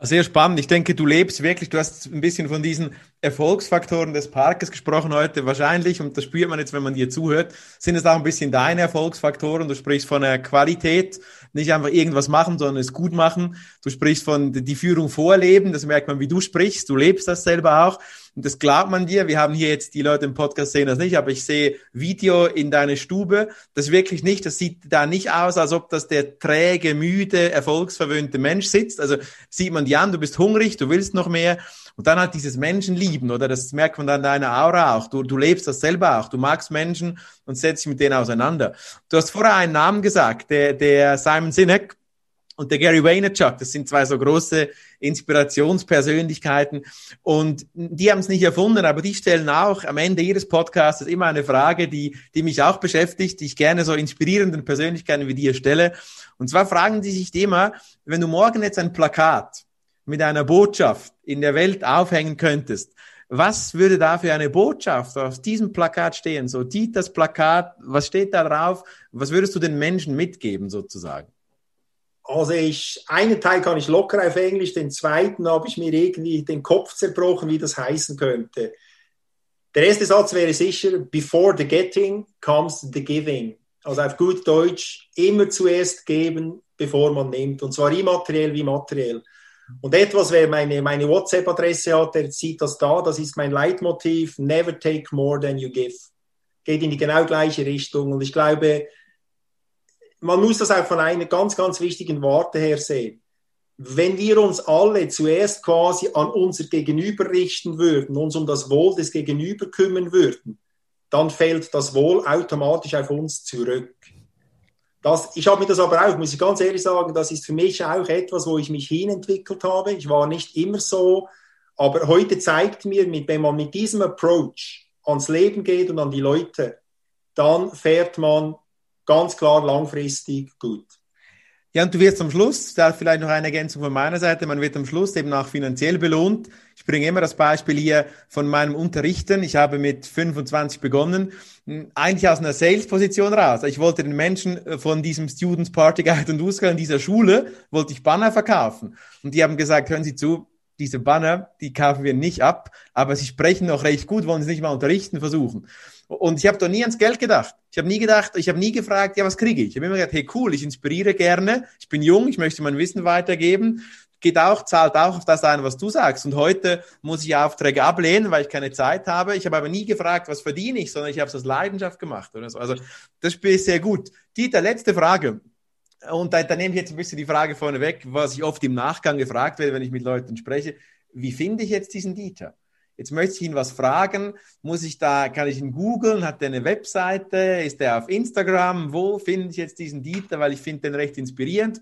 Sehr spannend. Ich denke, du lebst wirklich, du hast ein bisschen von diesen Erfolgsfaktoren des Parkes gesprochen heute. Wahrscheinlich, und das spürt man jetzt, wenn man dir zuhört, sind es auch ein bisschen deine Erfolgsfaktoren. Du sprichst von der Qualität, nicht einfach irgendwas machen, sondern es gut machen. Du sprichst von die Führung vorleben, das merkt man, wie du sprichst. Du lebst das selber auch. Und das glaubt man dir. Wir haben hier jetzt die Leute im Podcast sehen das nicht, aber ich sehe Video in deine Stube. Das wirklich nicht. Das sieht da nicht aus, als ob das der träge, müde, erfolgsverwöhnte Mensch sitzt. Also sieht man dir an, du bist hungrig, du willst noch mehr. Und dann halt dieses Menschenlieben, oder? Das merkt man dann deiner Aura auch. Du, du lebst das selber auch. Du magst Menschen und setzt dich mit denen auseinander. Du hast vorher einen Namen gesagt, der, der Simon Sinek und der Gary Vaynerchuk. Das sind zwei so große Inspirationspersönlichkeiten. Und die haben es nicht erfunden, aber die stellen auch am Ende ihres Podcasts immer eine Frage, die, die mich auch beschäftigt, die ich gerne so inspirierenden Persönlichkeiten wie dir stelle. Und zwar fragen die sich immer, wenn du morgen jetzt ein Plakat mit einer Botschaft in der Welt aufhängen könntest, was würde da für eine Botschaft auf diesem Plakat stehen? So, Dieters Plakat, was steht da drauf? Was würdest du den Menschen mitgeben sozusagen? Also ich, einen Teil kann ich locker auf Englisch, den zweiten habe ich mir irgendwie den Kopf zerbrochen, wie das heißen könnte. Der erste Satz wäre sicher, before the getting comes the giving. Also auf gut Deutsch, immer zuerst geben, bevor man nimmt. Und zwar immateriell wie materiell. Und etwas, wer meine, meine WhatsApp-Adresse hat, der sieht das da, das ist mein Leitmotiv, never take more than you give. Geht in die genau gleiche Richtung. Und ich glaube, man muss das auch von einer ganz, ganz wichtigen Warte her sehen. Wenn wir uns alle zuerst quasi an unser Gegenüber richten würden, uns um das Wohl des Gegenüber kümmern würden, dann fällt das Wohl automatisch auf uns zurück. Das, ich habe mir das aber auch, muss ich ganz ehrlich sagen, das ist für mich auch etwas, wo ich mich hinentwickelt habe. Ich war nicht immer so, aber heute zeigt mir, wenn man mit diesem Approach ans Leben geht und an die Leute, dann fährt man ganz klar langfristig gut. Ja, und du wirst am Schluss, da vielleicht noch eine Ergänzung von meiner Seite, man wird am Schluss eben auch finanziell belohnt. Ich bringe immer das Beispiel hier von meinem Unterrichten. Ich habe mit 25 begonnen, eigentlich aus einer Sales-Position raus. Ich wollte den Menschen äh, von diesem Students Party Guide und in dieser Schule, wollte ich Banner verkaufen. Und die haben gesagt, hören Sie zu, diese Banner, die kaufen wir nicht ab, aber sie sprechen noch recht gut, wollen sie nicht mal unterrichten versuchen. Und ich habe doch nie ans Geld gedacht. Ich habe nie gedacht, ich habe nie gefragt, ja, was kriege ich? Ich habe immer gesagt, hey, cool, ich inspiriere gerne, ich bin jung, ich möchte mein Wissen weitergeben. Geht auch, zahlt auch auf das ein, was du sagst. Und heute muss ich Aufträge ablehnen, weil ich keine Zeit habe. Ich habe aber nie gefragt, was verdiene ich, sondern ich habe es aus Leidenschaft gemacht oder so. Also das Spiel ist sehr gut. Dieter, letzte Frage. Und da, da nehme ich jetzt ein bisschen die Frage vorne weg, was ich oft im Nachgang gefragt werde, wenn ich mit Leuten spreche. Wie finde ich jetzt diesen Dieter? Jetzt möchte ich ihn was fragen. Muss ich da, kann ich ihn googeln? Hat der eine Webseite? Ist der auf Instagram? Wo finde ich jetzt diesen Dieter? Weil ich finde den recht inspirierend.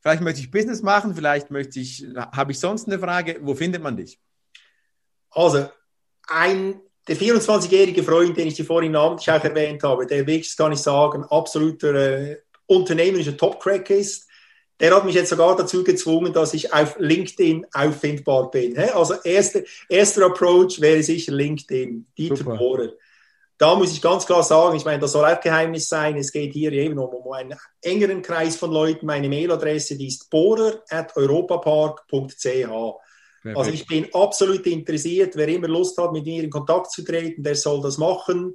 Vielleicht möchte ich Business machen, vielleicht möchte ich, habe ich sonst eine Frage. Wo findet man dich? Also, ein, der 24-jährige Freund, den ich dir vorhin namentlich auch erwähnt habe, der wirklich, kann ich sagen, absoluter äh, unternehmerischer Top-Crack ist, der hat mich jetzt sogar dazu gezwungen, dass ich auf LinkedIn auffindbar bin. Also erster, erster Approach wäre sicher LinkedIn, Dieter Bohrer. Da muss ich ganz klar sagen, ich meine, das soll auch Geheimnis sein. Es geht hier eben um, um einen engeren Kreis von Leuten. Meine Mailadresse, die ist bohrer.europapark.ch. Also ich bin absolut interessiert. Wer immer Lust hat, mit mir in Kontakt zu treten, der soll das machen.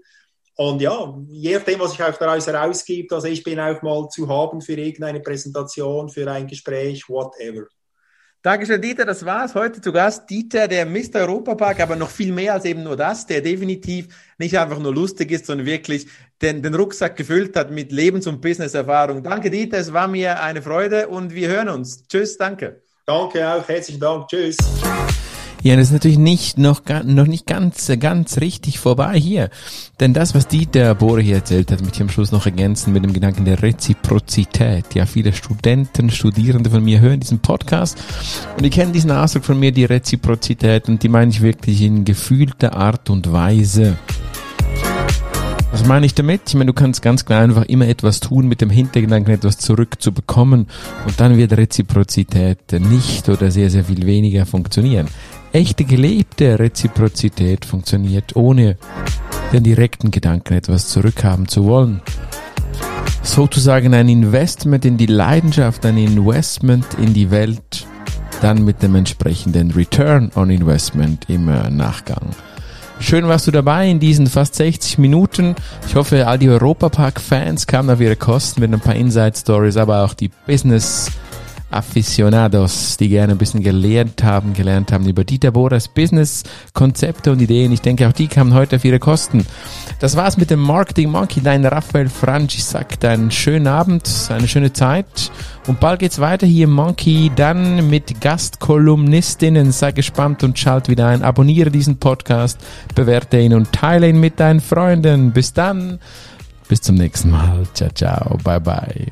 Und ja, je nachdem, was sich auch daraus herausgibt, also ich bin auch mal zu haben für irgendeine Präsentation, für ein Gespräch, whatever. Dankeschön, Dieter. Das war's. Heute zu Gast Dieter, der Mr. Europapark, aber noch viel mehr als eben nur das, der definitiv nicht einfach nur lustig ist, sondern wirklich den, den Rucksack gefüllt hat mit Lebens- und Business-Erfahrung. Danke, Dieter. Es war mir eine Freude und wir hören uns. Tschüss, danke. Danke auch. Herzlichen Dank. Tschüss. Ja, das ist natürlich nicht noch, noch nicht ganz, ganz richtig vorbei hier. Denn das, was Dieter Bohre hier erzählt hat, möchte ich am Schluss noch ergänzen mit dem Gedanken der Reziprozität. Ja, viele Studenten, Studierende von mir hören diesen Podcast und die kennen diesen Ausdruck von mir, die Reziprozität, und die meine ich wirklich in gefühlter Art und Weise. Was meine ich damit? Ich meine, du kannst ganz klar einfach immer etwas tun mit dem Hintergedanken, etwas zurückzubekommen und dann wird Reziprozität nicht oder sehr, sehr viel weniger funktionieren. Echte gelebte Reziprozität funktioniert ohne den direkten Gedanken, etwas zurückhaben zu wollen. Sozusagen ein Investment in die Leidenschaft, ein Investment in die Welt, dann mit dem entsprechenden Return on Investment im Nachgang. Schön warst du dabei in diesen fast 60 Minuten. Ich hoffe, all die Europapark-Fans kamen auf ihre Kosten mit ein paar Inside-Stories, aber auch die Business- Aficionados, die gerne ein bisschen gelernt haben, gelernt haben über Dieter Bohras Business, Konzepte und Ideen. Ich denke, auch die kamen heute auf ihre Kosten. Das war's mit dem Marketing Monkey. Dein Raphael Franchi sagt einen schönen Abend, eine schöne Zeit. Und bald geht's weiter hier im Monkey, dann mit Gastkolumnistinnen. Sei gespannt und schalt wieder ein. Abonniere diesen Podcast, bewerte ihn und teile ihn mit deinen Freunden. Bis dann. Bis zum nächsten Mal. Ciao, ciao. Bye, bye.